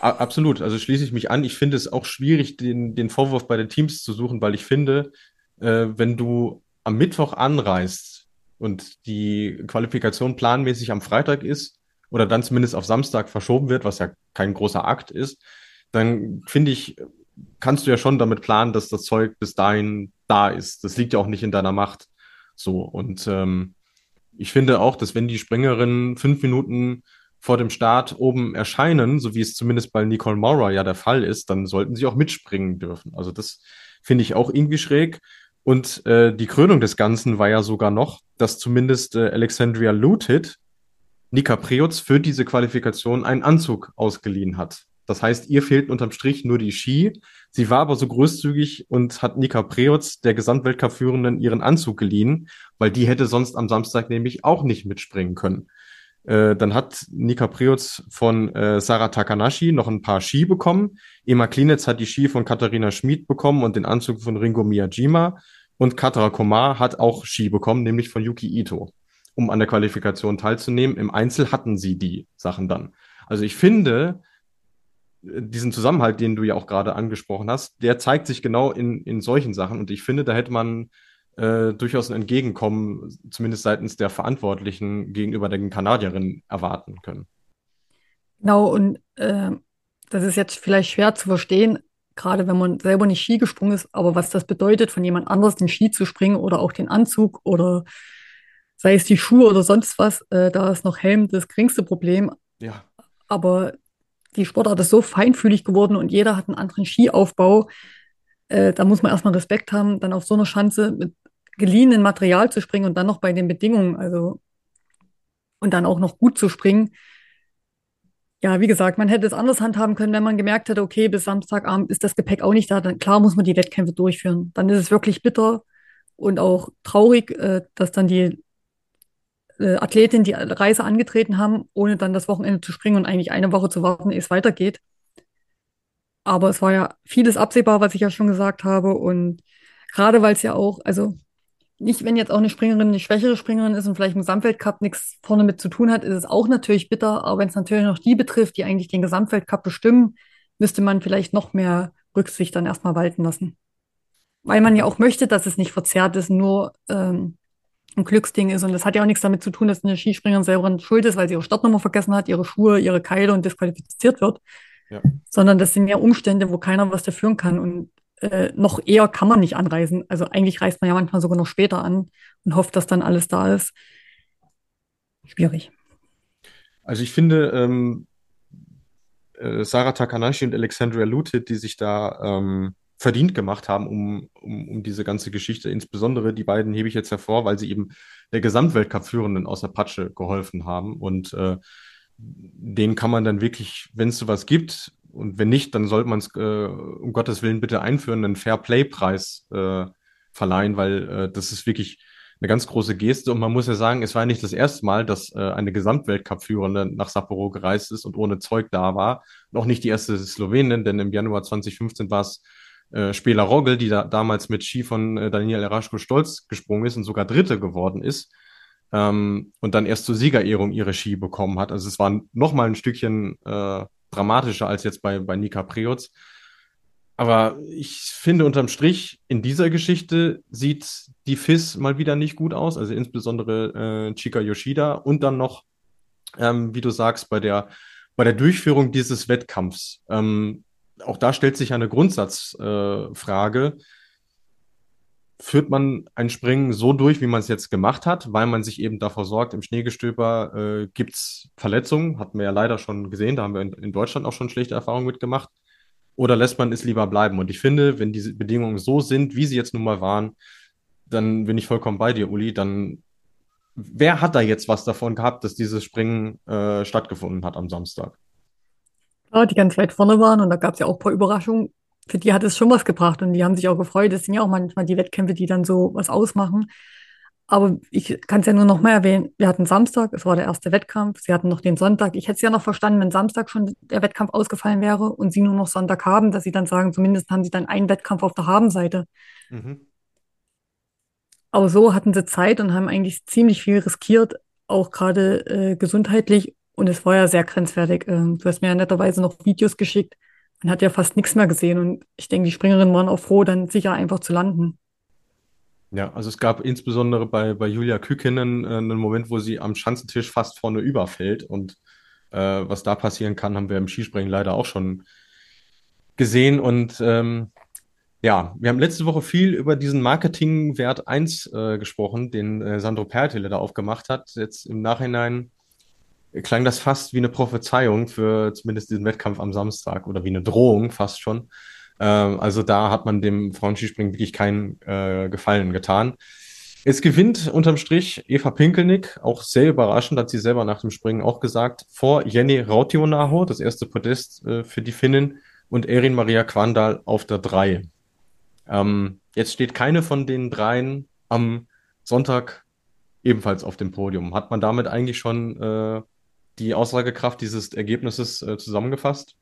S2: Ja, absolut. Also schließe ich mich an. Ich finde es auch schwierig, den, den Vorwurf bei den Teams zu suchen, weil ich finde, äh, wenn du am Mittwoch anreist und die Qualifikation planmäßig am Freitag ist oder dann zumindest auf Samstag verschoben wird, was ja kein großer Akt ist, dann finde ich, kannst du ja schon damit planen, dass das Zeug bis dahin da ist. Das liegt ja auch nicht in deiner Macht. So, und ähm, ich finde auch, dass wenn die Springerinnen fünf Minuten vor dem Start oben erscheinen, so wie es zumindest bei Nicole Maurer ja der Fall ist, dann sollten sie auch mitspringen dürfen. Also das finde ich auch irgendwie schräg. Und äh, die Krönung des Ganzen war ja sogar noch, dass zumindest äh, Alexandria Lutit Nika Preutz für diese Qualifikation einen Anzug ausgeliehen hat. Das heißt, ihr fehlten unterm Strich nur die Ski. Sie war aber so großzügig und hat Nika Preutz, der Gesamtweltcup-Führenden, ihren Anzug geliehen, weil die hätte sonst am Samstag nämlich auch nicht mitspringen können. Äh, dann hat Nika Preutz von äh, Sarah Takanashi noch ein paar Ski bekommen. Ema Klinitz hat die Ski von Katharina Schmid bekommen und den Anzug von Ringo Miyajima. Und Katra Komar hat auch Ski bekommen, nämlich von Yuki Ito, um an der Qualifikation teilzunehmen. Im Einzel hatten sie die Sachen dann. Also ich finde, diesen Zusammenhalt, den du ja auch gerade angesprochen hast, der zeigt sich genau in, in solchen Sachen. Und ich finde, da hätte man äh, durchaus ein Entgegenkommen, zumindest seitens der Verantwortlichen gegenüber den Kanadierinnen erwarten können.
S3: Genau, und äh, das ist jetzt vielleicht schwer zu verstehen, gerade wenn man selber nicht Ski gesprungen ist, aber was das bedeutet, von jemand anders den Ski zu springen oder auch den Anzug oder sei es die Schuhe oder sonst was, äh, da ist noch Helm das geringste Problem. Ja. Aber die Sportart ist so feinfühlig geworden und jeder hat einen anderen Skiaufbau. Äh, da muss man erstmal Respekt haben, dann auf so einer Schanze mit geliehenem Material zu springen und dann noch bei den Bedingungen, also und dann auch noch gut zu springen. Ja, wie gesagt, man hätte es anders handhaben können, wenn man gemerkt hätte, okay, bis Samstagabend ist das Gepäck auch nicht da, dann klar muss man die Wettkämpfe durchführen. Dann ist es wirklich bitter und auch traurig, äh, dass dann die äh, Athletinnen die Reise angetreten haben, ohne dann das Wochenende zu springen und eigentlich eine Woche zu warten, ehe es weitergeht. Aber es war ja vieles absehbar, was ich ja schon gesagt habe. Und gerade weil es ja auch, also nicht, wenn jetzt auch eine Springerin eine schwächere Springerin ist und vielleicht im Gesamtweltcup nichts vorne mit zu tun hat, ist es auch natürlich bitter. Aber wenn es natürlich noch die betrifft, die eigentlich den Gesamtweltcup bestimmen, müsste man vielleicht noch mehr Rücksicht dann erstmal walten lassen. Weil man ja auch möchte, dass es nicht verzerrt ist, nur ähm, ein Glücksding ist. Und das hat ja auch nichts damit zu tun, dass eine Spispringerin selber schuld ist, weil sie ihre Startnummer vergessen hat, ihre Schuhe, ihre Keile und disqualifiziert wird. Ja. Sondern das sind ja Umstände, wo keiner was dafür kann. Und äh, noch eher kann man nicht anreisen. Also eigentlich reist man ja manchmal sogar noch später an und hofft, dass dann alles da ist. Schwierig.
S2: Also ich finde, ähm, äh, Sarah Takanashi und Alexandria Lutit, die sich da ähm, verdient gemacht haben, um, um, um diese ganze Geschichte. Insbesondere die beiden hebe ich jetzt hervor, weil sie eben der Gesamtweltcup-Führenden aus der Patsche geholfen haben. Und äh, denen kann man dann wirklich, wenn es sowas gibt, und wenn nicht, dann sollte man es äh, um Gottes Willen bitte einführen, einen Fair-Play-Preis äh, verleihen, weil äh, das ist wirklich eine ganz große Geste. Und man muss ja sagen, es war nicht das erste Mal, dass äh, eine Gesamtweltcup-Führende nach Sapporo gereist ist und ohne Zeug da war. Noch nicht die erste Slowenin, denn im Januar 2015 war es äh, Spieler Rogel, die da damals mit Ski von äh, Daniel Eraschko Stolz gesprungen ist und sogar Dritte geworden ist. Ähm, und dann erst zur Siegerehrung ihre Ski bekommen hat. Also es war noch mal ein Stückchen äh, dramatischer als jetzt bei, bei Nika Preutz. Aber ich finde unterm Strich, in dieser Geschichte sieht die FIS mal wieder nicht gut aus, also insbesondere äh, Chika Yoshida und dann noch, ähm, wie du sagst, bei der, bei der Durchführung dieses Wettkampfs. Ähm, auch da stellt sich eine Grundsatzfrage. Äh, Führt man ein Springen so durch, wie man es jetzt gemacht hat, weil man sich eben davor sorgt, im Schneegestöber äh, gibt es Verletzungen, hatten wir ja leider schon gesehen, da haben wir in, in Deutschland auch schon schlechte Erfahrungen mitgemacht. Oder lässt man es lieber bleiben? Und ich finde, wenn diese Bedingungen so sind, wie sie jetzt nun mal waren, dann bin ich vollkommen bei dir, Uli. Dann, wer hat da jetzt was davon gehabt, dass dieses Springen äh, stattgefunden hat am Samstag?
S3: Ja, die ganz weit vorne waren und da gab es ja auch ein paar Überraschungen. Für die hat es schon was gebracht und die haben sich auch gefreut. Das sind ja auch manchmal die Wettkämpfe, die dann so was ausmachen. Aber ich kann es ja nur noch mal erwähnen. Wir hatten Samstag, es war der erste Wettkampf. Sie hatten noch den Sonntag. Ich hätte es ja noch verstanden, wenn Samstag schon der Wettkampf ausgefallen wäre und sie nur noch Sonntag haben, dass sie dann sagen, zumindest haben sie dann einen Wettkampf auf der Habenseite. Mhm. Aber so hatten sie Zeit und haben eigentlich ziemlich viel riskiert, auch gerade äh, gesundheitlich. Und es war ja sehr grenzwertig. Ähm, du hast mir ja netterweise noch Videos geschickt. Man hat ja fast nichts mehr gesehen. Und ich denke, die Springerinnen waren auch froh, dann sicher einfach zu landen.
S2: Ja, also es gab insbesondere bei, bei Julia Kükinen äh, einen Moment, wo sie am Schanzentisch fast vorne überfällt. Und äh, was da passieren kann, haben wir im Skispringen leider auch schon gesehen. Und ähm, ja, wir haben letzte Woche viel über diesen Marketingwert 1 äh, gesprochen, den äh, Sandro Pertile da aufgemacht hat. Jetzt im Nachhinein klang das fast wie eine Prophezeiung für zumindest diesen Wettkampf am Samstag oder wie eine Drohung fast schon. Ähm, also da hat man dem Frauenskispringen wirklich keinen äh, Gefallen getan. Es gewinnt unterm Strich Eva Pinkelnick, auch sehr überraschend, hat sie selber nach dem Springen auch gesagt, vor Jenny Rautionaho, das erste Podest äh, für die Finnen, und Erin Maria Quandal auf der 3. Ähm, jetzt steht keine von den dreien am Sonntag ebenfalls auf dem Podium. Hat man damit eigentlich schon äh, die Aussagekraft dieses Ergebnisses äh, zusammengefasst?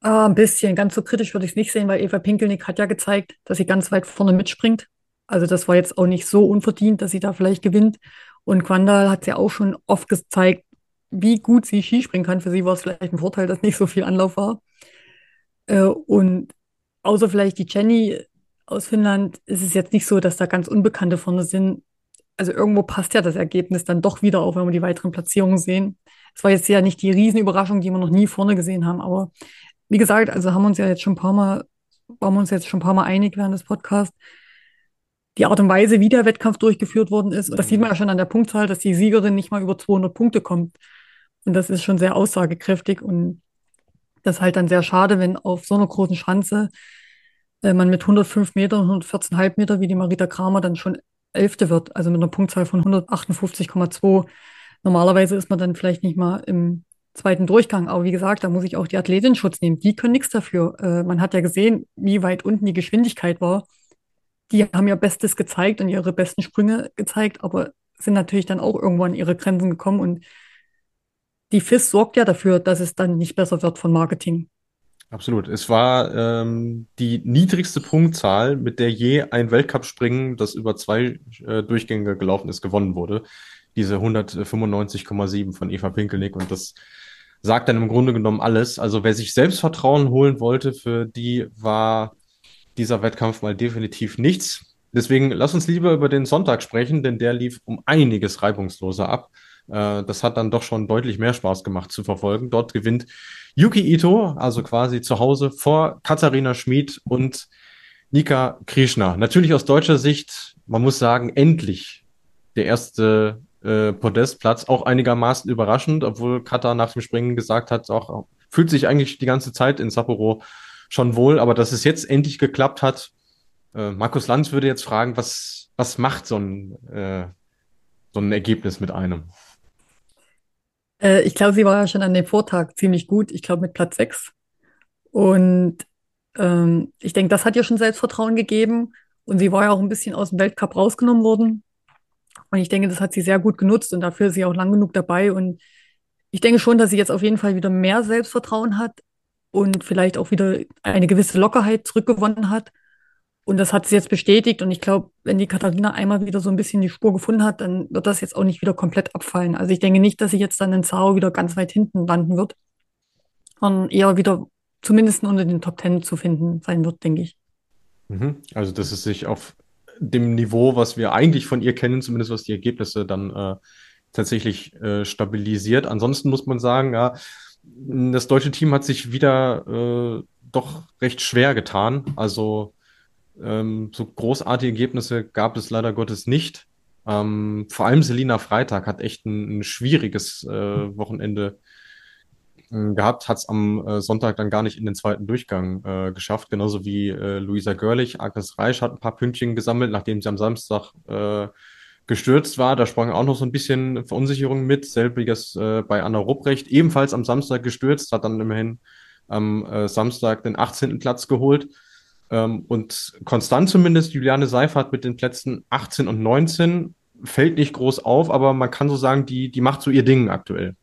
S3: Ah, ein bisschen. Ganz so kritisch würde ich es nicht sehen, weil Eva Pinkelnick hat ja gezeigt, dass sie ganz weit vorne mitspringt. Also das war jetzt auch nicht so unverdient, dass sie da vielleicht gewinnt. Und Quandal hat ja auch schon oft gezeigt, wie gut sie Skispringen kann. Für sie war es vielleicht ein Vorteil, dass nicht so viel Anlauf war. Äh, und außer vielleicht die Jenny aus Finnland ist es jetzt nicht so, dass da ganz Unbekannte vorne sind. Also irgendwo passt ja das Ergebnis dann doch wieder auf, wenn wir die weiteren Platzierungen sehen. Es war jetzt ja nicht die Riesenüberraschung, die wir noch nie vorne gesehen haben, aber wie gesagt, also haben wir uns ja jetzt schon ein paar Mal, waren wir uns jetzt schon ein paar Mal einig während des Podcasts. Die Art und Weise, wie der Wettkampf durchgeführt worden ist, das sieht man ja schon an der Punktzahl, dass die Siegerin nicht mal über 200 Punkte kommt. Und das ist schon sehr aussagekräftig und das ist halt dann sehr schade, wenn auf so einer großen Schanze äh, man mit 105 Metern, 114,5 Meter wie die Marita Kramer dann schon Elfte wird, also mit einer Punktzahl von 158,2. Normalerweise ist man dann vielleicht nicht mal im zweiten Durchgang. Aber wie gesagt, da muss ich auch die Athletin Schutz nehmen. Die können nichts dafür. Äh, man hat ja gesehen, wie weit unten die Geschwindigkeit war. Die haben ihr Bestes gezeigt und ihre besten Sprünge gezeigt, aber sind natürlich dann auch irgendwann an ihre Grenzen gekommen. Und die FIS sorgt ja dafür, dass es dann nicht besser wird von Marketing.
S2: Absolut. Es war ähm, die niedrigste Punktzahl, mit der je ein Weltcup-Springen, das über zwei äh, Durchgänge gelaufen ist, gewonnen wurde. Diese 195,7 von Eva Pinkelnick. Und das sagt dann im Grunde genommen alles. Also wer sich Selbstvertrauen holen wollte, für die war dieser Wettkampf mal definitiv nichts. Deswegen lass uns lieber über den Sonntag sprechen, denn der lief um einiges reibungsloser ab. Äh, das hat dann doch schon deutlich mehr Spaß gemacht zu verfolgen. Dort gewinnt Yuki Ito, also quasi zu Hause vor Katharina Schmid und Nika Krishna. Natürlich aus deutscher Sicht, man muss sagen, endlich der erste äh, Podestplatz, auch einigermaßen überraschend, obwohl Kata nach dem Springen gesagt hat, auch fühlt sich eigentlich die ganze Zeit in Sapporo schon wohl. Aber dass es jetzt endlich geklappt hat, äh, Markus Lanz würde jetzt fragen, was, was macht so ein, äh, so ein Ergebnis mit einem?
S3: Äh, ich glaube, sie war ja schon an dem Vortag ziemlich gut. Ich glaube mit Platz 6. Und ähm, ich denke, das hat ihr schon Selbstvertrauen gegeben. Und sie war ja auch ein bisschen aus dem Weltcup rausgenommen worden. Und ich denke, das hat sie sehr gut genutzt und dafür ist sie auch lang genug dabei. Und ich denke schon, dass sie jetzt auf jeden Fall wieder mehr Selbstvertrauen hat und vielleicht auch wieder eine gewisse Lockerheit zurückgewonnen hat. Und das hat sie jetzt bestätigt. Und ich glaube, wenn die Katharina einmal wieder so ein bisschen die Spur gefunden hat, dann wird das jetzt auch nicht wieder komplett abfallen. Also ich denke nicht, dass sie jetzt dann in Sao wieder ganz weit hinten landen wird, sondern eher wieder zumindest unter den Top Ten zu finden sein wird, denke ich.
S2: Mhm. Also, dass es sich auf dem Niveau, was wir eigentlich von ihr kennen, zumindest was die Ergebnisse dann äh, tatsächlich äh, stabilisiert. Ansonsten muss man sagen, ja, das deutsche Team hat sich wieder äh, doch recht schwer getan. Also ähm, so großartige Ergebnisse gab es leider Gottes nicht. Ähm, vor allem Selina Freitag hat echt ein, ein schwieriges äh, Wochenende gehabt, hat es am äh, Sonntag dann gar nicht in den zweiten Durchgang äh, geschafft, genauso wie äh, Luisa Görlich. Agnes Reich hat ein paar Pünktchen gesammelt, nachdem sie am Samstag äh, gestürzt war. Da sprang auch noch so ein bisschen Verunsicherung mit. Selbiges äh, bei Anna Rupprecht, ebenfalls am Samstag gestürzt, hat dann immerhin am äh, Samstag den 18. Platz geholt. Ähm, und konstant zumindest Juliane Seifert mit den Plätzen 18 und 19 fällt nicht groß auf, aber man kann so sagen, die, die macht so ihr Ding aktuell.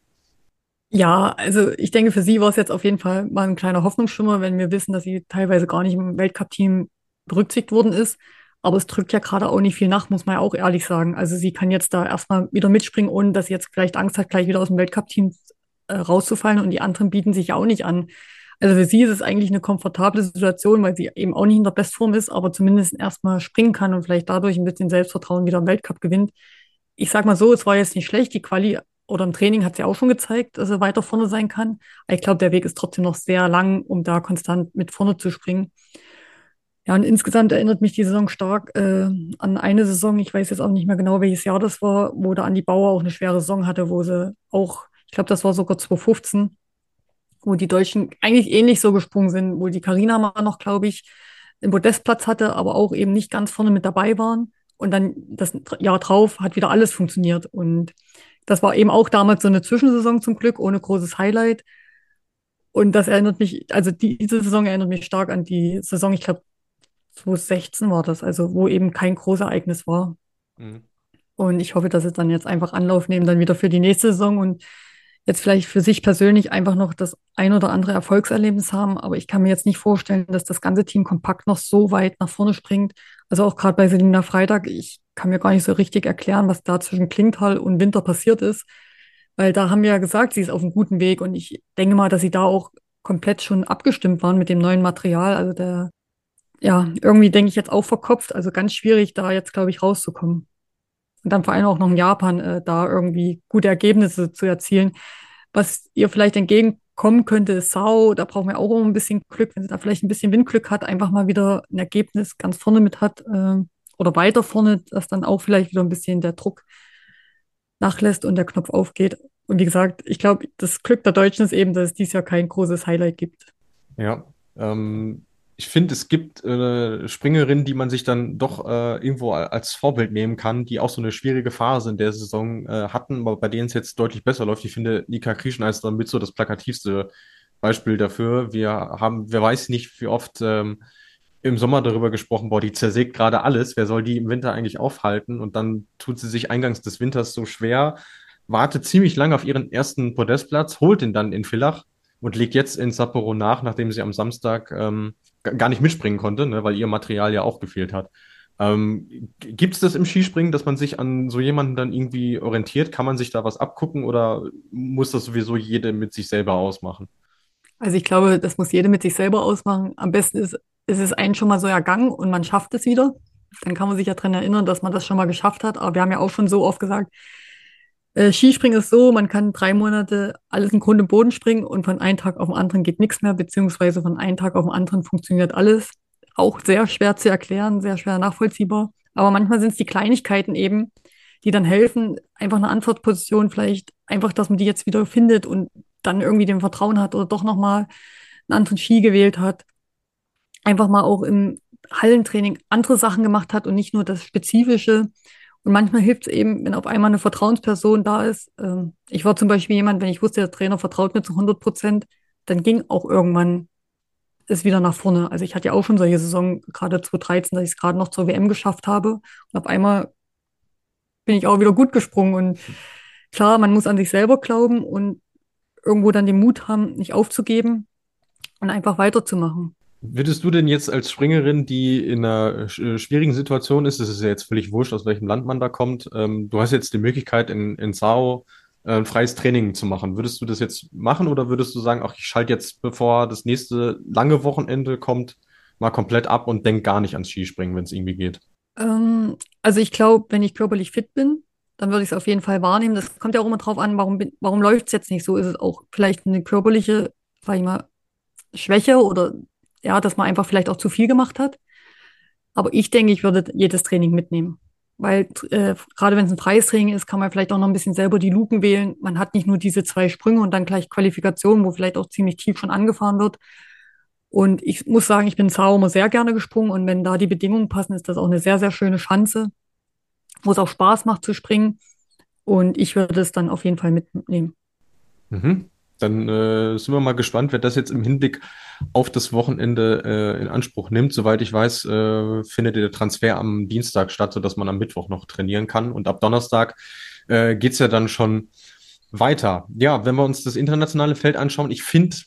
S3: Ja, also ich denke, für sie war es jetzt auf jeden Fall mal ein kleiner Hoffnungsschimmer, wenn wir wissen, dass sie teilweise gar nicht im Weltcup-Team berücksichtigt worden ist. Aber es drückt ja gerade auch nicht viel nach, muss man ja auch ehrlich sagen. Also sie kann jetzt da erstmal wieder mitspringen, ohne dass sie jetzt vielleicht Angst hat, gleich wieder aus dem Weltcup-Team äh, rauszufallen. Und die anderen bieten sich ja auch nicht an. Also für sie ist es eigentlich eine komfortable Situation, weil sie eben auch nicht in der Bestform ist, aber zumindest erstmal springen kann und vielleicht dadurch ein bisschen Selbstvertrauen wieder im Weltcup gewinnt. Ich sag mal so, es war jetzt nicht schlecht. Die Quali oder im Training hat sie auch schon gezeigt, dass er weiter vorne sein kann. Aber ich glaube, der Weg ist trotzdem noch sehr lang, um da konstant mit vorne zu springen. Ja, und insgesamt erinnert mich die Saison stark äh, an eine Saison, ich weiß jetzt auch nicht mehr genau, welches Jahr das war, wo der Andi Bauer auch eine schwere Saison hatte, wo sie auch, ich glaube, das war sogar 2015, wo die Deutschen eigentlich ähnlich so gesprungen sind, wo die Karina mal noch, glaube ich, den Podestplatz hatte, aber auch eben nicht ganz vorne mit dabei waren. Und dann das Jahr drauf hat wieder alles funktioniert. Und das war eben auch damals so eine Zwischensaison zum Glück, ohne großes Highlight. Und das erinnert mich, also diese Saison erinnert mich stark an die Saison, ich glaube, 2016 war das, also wo eben kein Großereignis war. Mhm. Und ich hoffe, dass sie dann jetzt einfach Anlauf nehmen, dann wieder für die nächste Saison und jetzt vielleicht für sich persönlich einfach noch das ein oder andere Erfolgserlebnis haben. Aber ich kann mir jetzt nicht vorstellen, dass das ganze Team kompakt noch so weit nach vorne springt. Also auch gerade bei Selina Freitag, ich kann mir gar nicht so richtig erklären, was da zwischen Klinghall und Winter passiert ist. Weil da haben wir ja gesagt, sie ist auf einem guten Weg und ich denke mal, dass sie da auch komplett schon abgestimmt waren mit dem neuen Material. Also der ja, irgendwie denke ich jetzt auch verkopft. Also ganz schwierig, da jetzt, glaube ich, rauszukommen. Und dann vor allem auch noch in Japan, äh, da irgendwie gute Ergebnisse zu erzielen. Was ihr vielleicht entgegenkommen könnte, ist Sao. Da brauchen wir auch ein bisschen Glück, wenn sie da vielleicht ein bisschen Windglück hat, einfach mal wieder ein Ergebnis ganz vorne mit hat äh, oder weiter vorne, dass dann auch vielleicht wieder ein bisschen der Druck nachlässt und der Knopf aufgeht. Und wie gesagt, ich glaube, das Glück der Deutschen ist eben, dass es dieses Jahr kein großes Highlight gibt.
S2: Ja, ähm, ich finde, es gibt äh, Springerinnen, die man sich dann doch äh, irgendwo als Vorbild nehmen kann, die auch so eine schwierige Phase in der Saison äh, hatten, aber bei denen es jetzt deutlich besser läuft. Ich finde, Nika Krieschner ist damit so das plakativste Beispiel dafür. Wir haben, wer weiß nicht, wie oft ähm, im Sommer darüber gesprochen, boah, die zersägt gerade alles. Wer soll die im Winter eigentlich aufhalten? Und dann tut sie sich eingangs des Winters so schwer, wartet ziemlich lange auf ihren ersten Podestplatz, holt ihn dann in Villach und legt jetzt in Sapporo nach, nachdem sie am Samstag ähm, gar nicht mitspringen konnte, ne, weil ihr Material ja auch gefehlt hat. Ähm, Gibt es das im Skispringen, dass man sich an so jemanden dann irgendwie orientiert? Kann man sich da was abgucken oder muss das sowieso jede mit sich selber ausmachen?
S3: Also ich glaube, das muss jede mit sich selber ausmachen. Am besten ist, ist es einen schon mal so ergangen und man schafft es wieder. Dann kann man sich ja daran erinnern, dass man das schon mal geschafft hat. Aber wir haben ja auch schon so oft gesagt, äh, Skispringen ist so, man kann drei Monate alles im Grund im Boden springen und von einem Tag auf den anderen geht nichts mehr, beziehungsweise von einem Tag auf den anderen funktioniert alles. Auch sehr schwer zu erklären, sehr schwer nachvollziehbar. Aber manchmal sind es die Kleinigkeiten eben, die dann helfen, einfach eine Antwortposition vielleicht, einfach, dass man die jetzt wieder findet und dann irgendwie dem Vertrauen hat oder doch nochmal einen anderen Ski gewählt hat. einfach mal auch im Hallentraining andere Sachen gemacht hat und nicht nur das Spezifische. Und manchmal hilft es eben, wenn auf einmal eine Vertrauensperson da ist. Ähm, ich war zum Beispiel jemand, wenn ich wusste, der Trainer vertraut mir zu 100 Prozent, dann ging auch irgendwann es wieder nach vorne. Also ich hatte ja auch schon solche Saison, gerade 2013, dass ich es gerade noch zur WM geschafft habe. Und auf einmal bin ich auch wieder gut gesprungen. Und klar, man muss an sich selber glauben und irgendwo dann den Mut haben, nicht aufzugeben und einfach weiterzumachen.
S2: Würdest du denn jetzt als Springerin, die in einer äh, schwierigen Situation ist, es ist ja jetzt völlig wurscht, aus welchem Land man da kommt, ähm, du hast jetzt die Möglichkeit in, in Sao äh, ein freies Training zu machen. Würdest du das jetzt machen oder würdest du sagen, ach, ich schalte jetzt, bevor das nächste lange Wochenende kommt, mal komplett ab und denk gar nicht ans Skispringen, wenn es irgendwie geht?
S3: Ähm, also ich glaube, wenn ich körperlich fit bin, dann würde ich es auf jeden Fall wahrnehmen. Das kommt ja auch immer drauf an, warum, warum läuft es jetzt nicht so? Ist es auch vielleicht eine körperliche, sag ich mal, Schwäche oder ja, dass man einfach vielleicht auch zu viel gemacht hat. Aber ich denke, ich würde jedes Training mitnehmen. Weil äh, gerade wenn es ein freies Training ist, kann man vielleicht auch noch ein bisschen selber die Luken wählen. Man hat nicht nur diese zwei Sprünge und dann gleich Qualifikation, wo vielleicht auch ziemlich tief schon angefahren wird. Und ich muss sagen, ich bin Sao immer sehr gerne gesprungen und wenn da die Bedingungen passen, ist das auch eine sehr, sehr schöne Schanze, wo es auch Spaß macht zu springen. Und ich würde es dann auf jeden Fall mitnehmen.
S2: Mhm. Dann äh, sind wir mal gespannt, wer das jetzt im Hinblick auf das Wochenende äh, in Anspruch nimmt. Soweit ich weiß, äh, findet der Transfer am Dienstag statt, sodass man am Mittwoch noch trainieren kann. Und ab Donnerstag äh, geht ja dann schon weiter. Ja, wenn wir uns das internationale Feld anschauen, ich finde,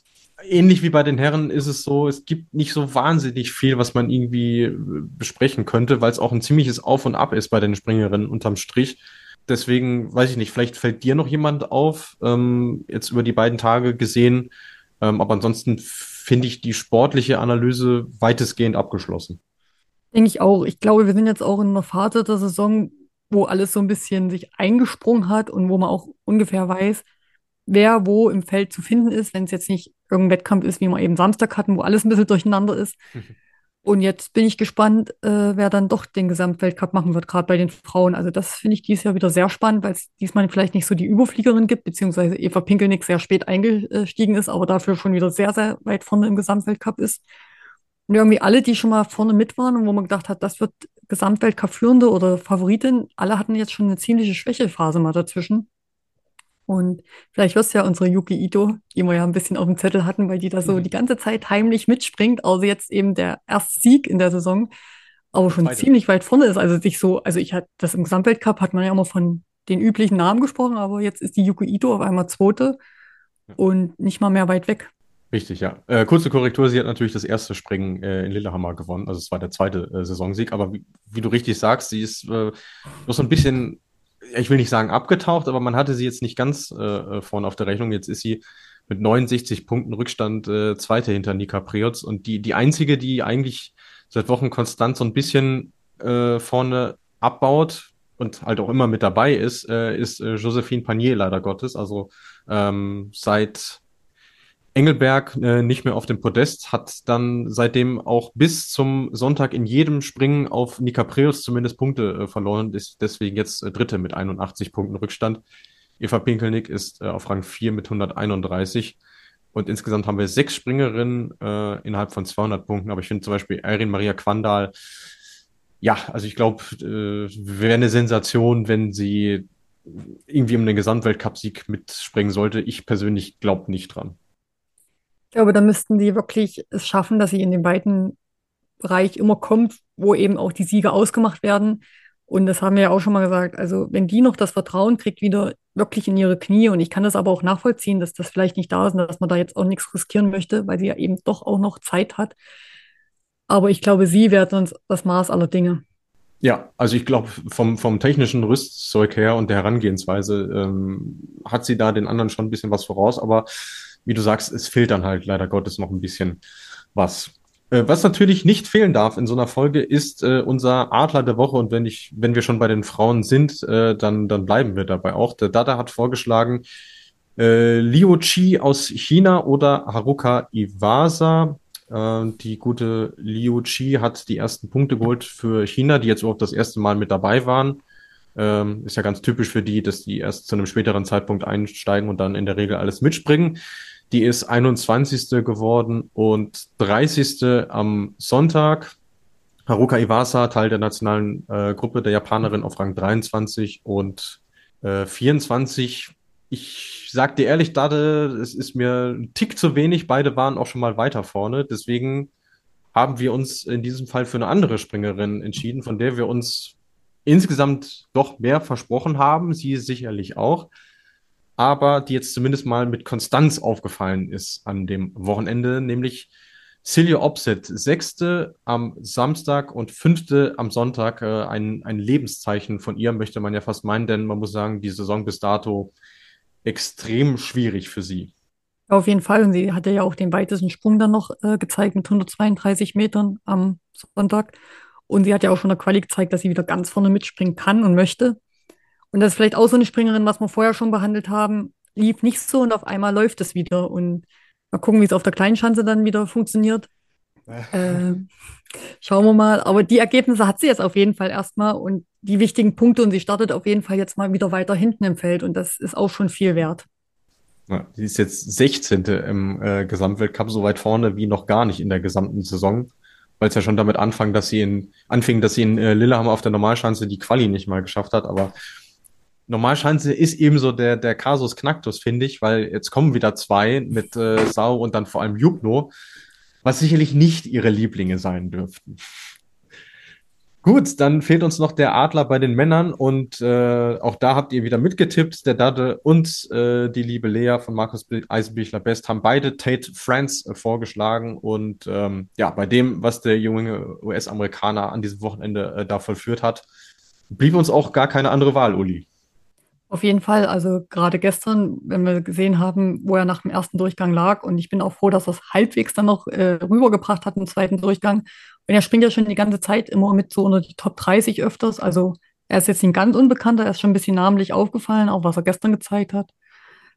S2: ähnlich wie bei den Herren ist es so, es gibt nicht so wahnsinnig viel, was man irgendwie äh, besprechen könnte, weil es auch ein ziemliches Auf und Ab ist bei den Springerinnen unterm Strich. Deswegen weiß ich nicht, vielleicht fällt dir noch jemand auf, ähm, jetzt über die beiden Tage gesehen. Ähm, aber ansonsten finde ich die sportliche Analyse weitestgehend abgeschlossen.
S3: Denke ich auch. Ich glaube, wir sind jetzt auch in einer Phase der Saison, wo alles so ein bisschen sich eingesprungen hat und wo man auch ungefähr weiß, wer wo im Feld zu finden ist, wenn es jetzt nicht irgendein Wettkampf ist, wie wir eben Samstag hatten, wo alles ein bisschen durcheinander ist. Und jetzt bin ich gespannt, äh, wer dann doch den Gesamtweltcup machen wird, gerade bei den Frauen. Also das finde ich dieses Jahr wieder sehr spannend, weil es diesmal vielleicht nicht so die Überfliegerin gibt, beziehungsweise Eva Pinkelnick sehr spät eingestiegen ist, aber dafür schon wieder sehr, sehr weit vorne im Gesamtweltcup ist. Und irgendwie alle, die schon mal vorne mit waren und wo man gedacht hat, das wird Gesamtweltcup-Führende oder Favoritin, alle hatten jetzt schon eine ziemliche Schwächephase mal dazwischen. Und vielleicht wirst du ja unsere Yuki Ito, die wir ja ein bisschen auf dem Zettel hatten, weil die da so mhm. die ganze Zeit heimlich mitspringt, also jetzt eben der erste Sieg in der Saison, aber schon Beide. ziemlich weit vorne ist. Also sich so, also ich hatte das im Gesamtweltcup hat man ja immer von den üblichen Namen gesprochen, aber jetzt ist die Yuki Ito auf einmal zweite und nicht mal mehr weit weg.
S2: Richtig, ja. Äh, kurze Korrektur, sie hat natürlich das erste Springen äh, in Lillehammer gewonnen, also es war der zweite äh, Saisonsieg, aber wie, wie, du richtig sagst, sie ist äh, noch so ein bisschen ich will nicht sagen abgetaucht, aber man hatte sie jetzt nicht ganz äh, äh vorne auf der Rechnung. Jetzt ist sie mit 69 Punkten Rückstand äh, Zweite hinter Nika Preotz und die, die einzige, die eigentlich seit Wochen konstant so ein bisschen äh, vorne abbaut und halt auch immer mit dabei ist, äh, ist äh, Josephine Panier leider Gottes. Also ähm, seit Engelberg äh, nicht mehr auf dem Podest, hat dann seitdem auch bis zum Sonntag in jedem Springen auf Nika Preus zumindest Punkte äh, verloren, ist deswegen jetzt äh, Dritte mit 81 Punkten Rückstand. Eva Pinkelnick ist äh, auf Rang 4 mit 131. Und insgesamt haben wir sechs Springerinnen äh, innerhalb von 200 Punkten. Aber ich finde zum Beispiel Erin Maria Quandal, ja, also ich glaube, äh, wäre eine Sensation, wenn sie irgendwie um den Gesamtweltcup-Sieg mitspringen sollte. Ich persönlich glaube nicht dran.
S3: Ich glaube, da müssten die wirklich es schaffen, dass sie in den weiten Bereich immer kommt, wo eben auch die Siege ausgemacht werden. Und das haben wir ja auch schon mal gesagt. Also, wenn die noch das Vertrauen kriegt, wieder wirklich in ihre Knie, und ich kann das aber auch nachvollziehen, dass das vielleicht nicht da ist und dass man da jetzt auch nichts riskieren möchte, weil sie ja eben doch auch noch Zeit hat. Aber ich glaube, sie wäre sonst das Maß aller Dinge.
S2: Ja, also ich glaube, vom, vom technischen Rüstzeug her und der Herangehensweise ähm, hat sie da den anderen schon ein bisschen was voraus, aber wie du sagst, es fehlt dann halt leider Gottes noch ein bisschen was. Äh, was natürlich nicht fehlen darf in so einer Folge ist äh, unser Adler der Woche und wenn ich, wenn wir schon bei den Frauen sind, äh, dann, dann bleiben wir dabei auch. Der Dada hat vorgeschlagen, äh, Liu Chi aus China oder Haruka Iwasa. Äh, die gute Liu Chi hat die ersten Punkte geholt für China, die jetzt überhaupt das erste Mal mit dabei waren. Ähm, ist ja ganz typisch für die, dass die erst zu einem späteren Zeitpunkt einsteigen und dann in der Regel alles mitspringen. Die ist 21. geworden und 30. am Sonntag. Haruka Iwasa, Teil der nationalen äh, Gruppe der Japanerin auf Rang 23 und äh, 24. Ich sag dir ehrlich, Dade, es ist mir ein Tick zu wenig. Beide waren auch schon mal weiter vorne. Deswegen haben wir uns in diesem Fall für eine andere Springerin entschieden, von der wir uns insgesamt doch mehr versprochen haben. Sie sicherlich auch. Aber die jetzt zumindest mal mit Konstanz aufgefallen ist an dem Wochenende, nämlich Celia Opset, sechste am Samstag und fünfte am Sonntag. Äh, ein, ein Lebenszeichen von ihr, möchte man ja fast meinen, denn man muss sagen, die Saison bis dato extrem schwierig für sie.
S3: Auf jeden Fall. Und sie hatte ja auch den weitesten Sprung dann noch äh, gezeigt mit 132 Metern am Sonntag. Und sie hat ja auch schon der Quali gezeigt, dass sie wieder ganz vorne mitspringen kann und möchte. Und das ist vielleicht auch so eine Springerin, was wir vorher schon behandelt haben, lief nicht so und auf einmal läuft es wieder. Und Mal gucken, wie es auf der kleinen Schanze dann wieder funktioniert. äh, schauen wir mal. Aber die Ergebnisse hat sie jetzt auf jeden Fall erstmal und die wichtigen Punkte und sie startet auf jeden Fall jetzt mal wieder weiter hinten im Feld und das ist auch schon viel wert.
S2: Ja, sie ist jetzt 16. im äh, Gesamtweltcup, so weit vorne wie noch gar nicht in der gesamten Saison, weil es ja schon damit anfing, dass sie in, anfing, dass sie in äh, Lillehammer auf der Normalschanze die Quali nicht mal geschafft hat, aber Normalschanze ist ebenso der, der Kasus Knacktus, finde ich, weil jetzt kommen wieder zwei mit äh, Sau und dann vor allem Jubno, was sicherlich nicht ihre Lieblinge sein dürften. Gut, dann fehlt uns noch der Adler bei den Männern und äh, auch da habt ihr wieder mitgetippt. Der Dade und äh, die liebe Lea von Markus Eisenbichler Best haben beide Tate France äh, vorgeschlagen und ähm, ja, bei dem, was der junge US-Amerikaner an diesem Wochenende äh, da vollführt hat, blieb uns auch gar keine andere Wahl, Uli.
S3: Auf jeden Fall, also gerade gestern, wenn wir gesehen haben, wo er nach dem ersten Durchgang lag und ich bin auch froh, dass er es halbwegs dann noch äh, rübergebracht hat im zweiten Durchgang. Und er springt ja schon die ganze Zeit immer mit so unter die Top 30 öfters. Also er ist jetzt ein ganz Unbekannter, er ist schon ein bisschen namentlich aufgefallen, auch was er gestern gezeigt hat.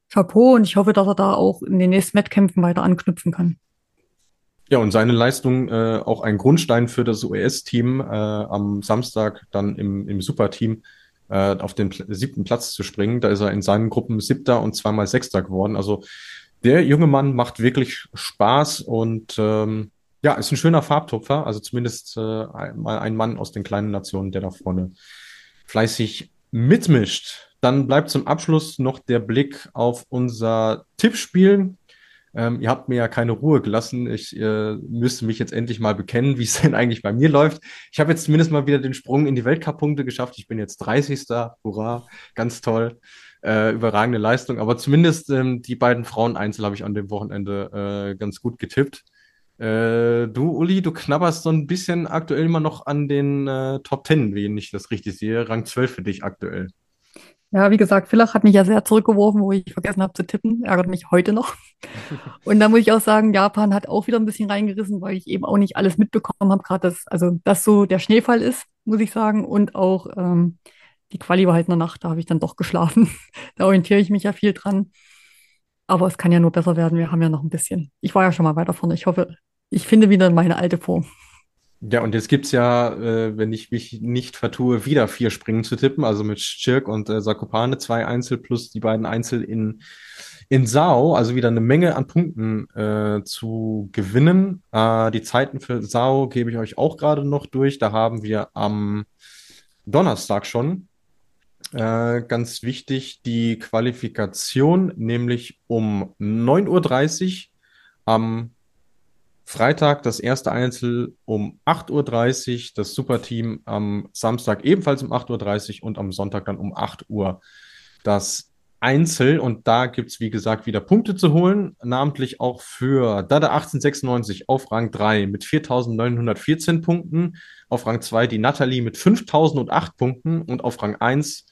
S3: Chapeau und ich hoffe, dass er da auch in den nächsten Wettkämpfen weiter anknüpfen kann.
S2: Ja, und seine Leistung äh, auch ein Grundstein für das US-Team äh, am Samstag dann im, im Superteam äh, auf den siebten Platz zu springen. Da ist er in seinen Gruppen siebter und zweimal sechster geworden. Also der junge Mann macht wirklich Spaß und ähm, ja, ist ein schöner Farbtupfer. Also zumindest äh, mal ein Mann aus den kleinen Nationen, der da vorne fleißig mitmischt. Dann bleibt zum Abschluss noch der Blick auf unser Tippspiel. Ähm, ihr habt mir ja keine Ruhe gelassen. Ich äh, müsste mich jetzt endlich mal bekennen, wie es denn eigentlich bei mir läuft. Ich habe jetzt zumindest mal wieder den Sprung in die Weltcup-Punkte geschafft. Ich bin jetzt 30. Hurra, ganz toll. Äh, überragende Leistung. Aber zumindest ähm, die beiden Frauen-Einzel habe ich an dem Wochenende äh, ganz gut getippt. Äh, du, Uli, du knabberst so ein bisschen aktuell immer noch an den äh, Top 10, wenn ich das richtig sehe. Rang 12 für dich aktuell.
S3: Ja, wie gesagt, Villach hat mich ja sehr zurückgeworfen, wo ich vergessen habe zu tippen. Ärgert mich heute noch. Und da muss ich auch sagen, Japan hat auch wieder ein bisschen reingerissen, weil ich eben auch nicht alles mitbekommen habe, gerade dass, also dass so der Schneefall ist, muss ich sagen. Und auch ähm, die Quali war halt in der Nacht, da habe ich dann doch geschlafen. da orientiere ich mich ja viel dran. Aber es kann ja nur besser werden. Wir haben ja noch ein bisschen. Ich war ja schon mal weiter vorne. Ich hoffe, ich finde wieder meine alte Form.
S2: Ja, und jetzt gibt's ja, äh, wenn ich mich nicht vertue, wieder vier Springen zu tippen, also mit Schirk und äh, Sakopane, zwei Einzel plus die beiden Einzel in, in Sao, also wieder eine Menge an Punkten äh, zu gewinnen. Äh, die Zeiten für Sao gebe ich euch auch gerade noch durch. Da haben wir am Donnerstag schon äh, ganz wichtig die Qualifikation, nämlich um 9.30 Uhr am Freitag das erste Einzel um 8.30 Uhr, das Superteam am Samstag ebenfalls um 8.30 Uhr und am Sonntag dann um 8 Uhr das Einzel. Und da gibt's wie gesagt, wieder Punkte zu holen, namentlich auch für Dada 1896 auf Rang 3 mit 4.914 Punkten, auf Rang 2 die Natalie mit 5.008 Punkten und auf Rang 1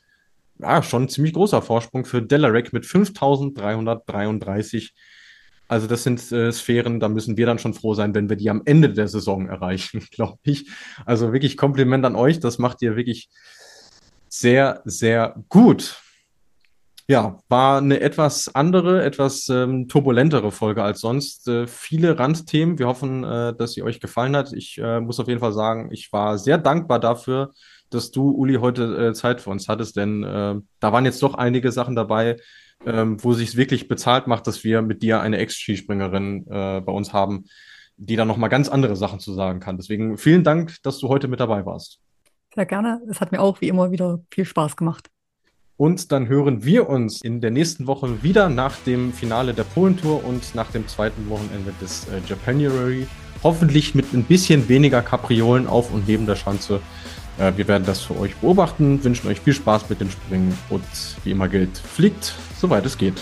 S2: ja, schon ein ziemlich großer Vorsprung für Delarek mit 5.333 also das sind äh, Sphären, da müssen wir dann schon froh sein, wenn wir die am Ende der Saison erreichen, glaube ich. Also wirklich Kompliment an euch, das macht ihr wirklich sehr, sehr gut. Ja, war eine etwas andere, etwas ähm, turbulentere Folge als sonst. Äh, viele Randthemen. Wir hoffen, äh, dass sie euch gefallen hat. Ich äh, muss auf jeden Fall sagen, ich war sehr dankbar dafür, dass du, Uli, heute äh, Zeit für uns hattest, denn äh, da waren jetzt doch einige Sachen dabei, ähm, wo sich wirklich bezahlt macht, dass wir mit dir eine Ex-Skispringerin äh, bei uns haben, die dann nochmal ganz andere Sachen zu sagen kann. Deswegen vielen Dank, dass du heute mit dabei warst.
S3: Sehr gerne. Es hat mir auch wie immer wieder viel Spaß gemacht.
S2: Und dann hören wir uns in der nächsten Woche wieder nach dem Finale der Polen-Tour und nach dem zweiten Wochenende des äh, Japanuary. Hoffentlich mit ein bisschen weniger Kapriolen auf und neben der Schanze. Äh, wir werden das für euch beobachten, wünschen euch viel Spaß mit dem Springen und wie immer gilt, fliegt, soweit es geht.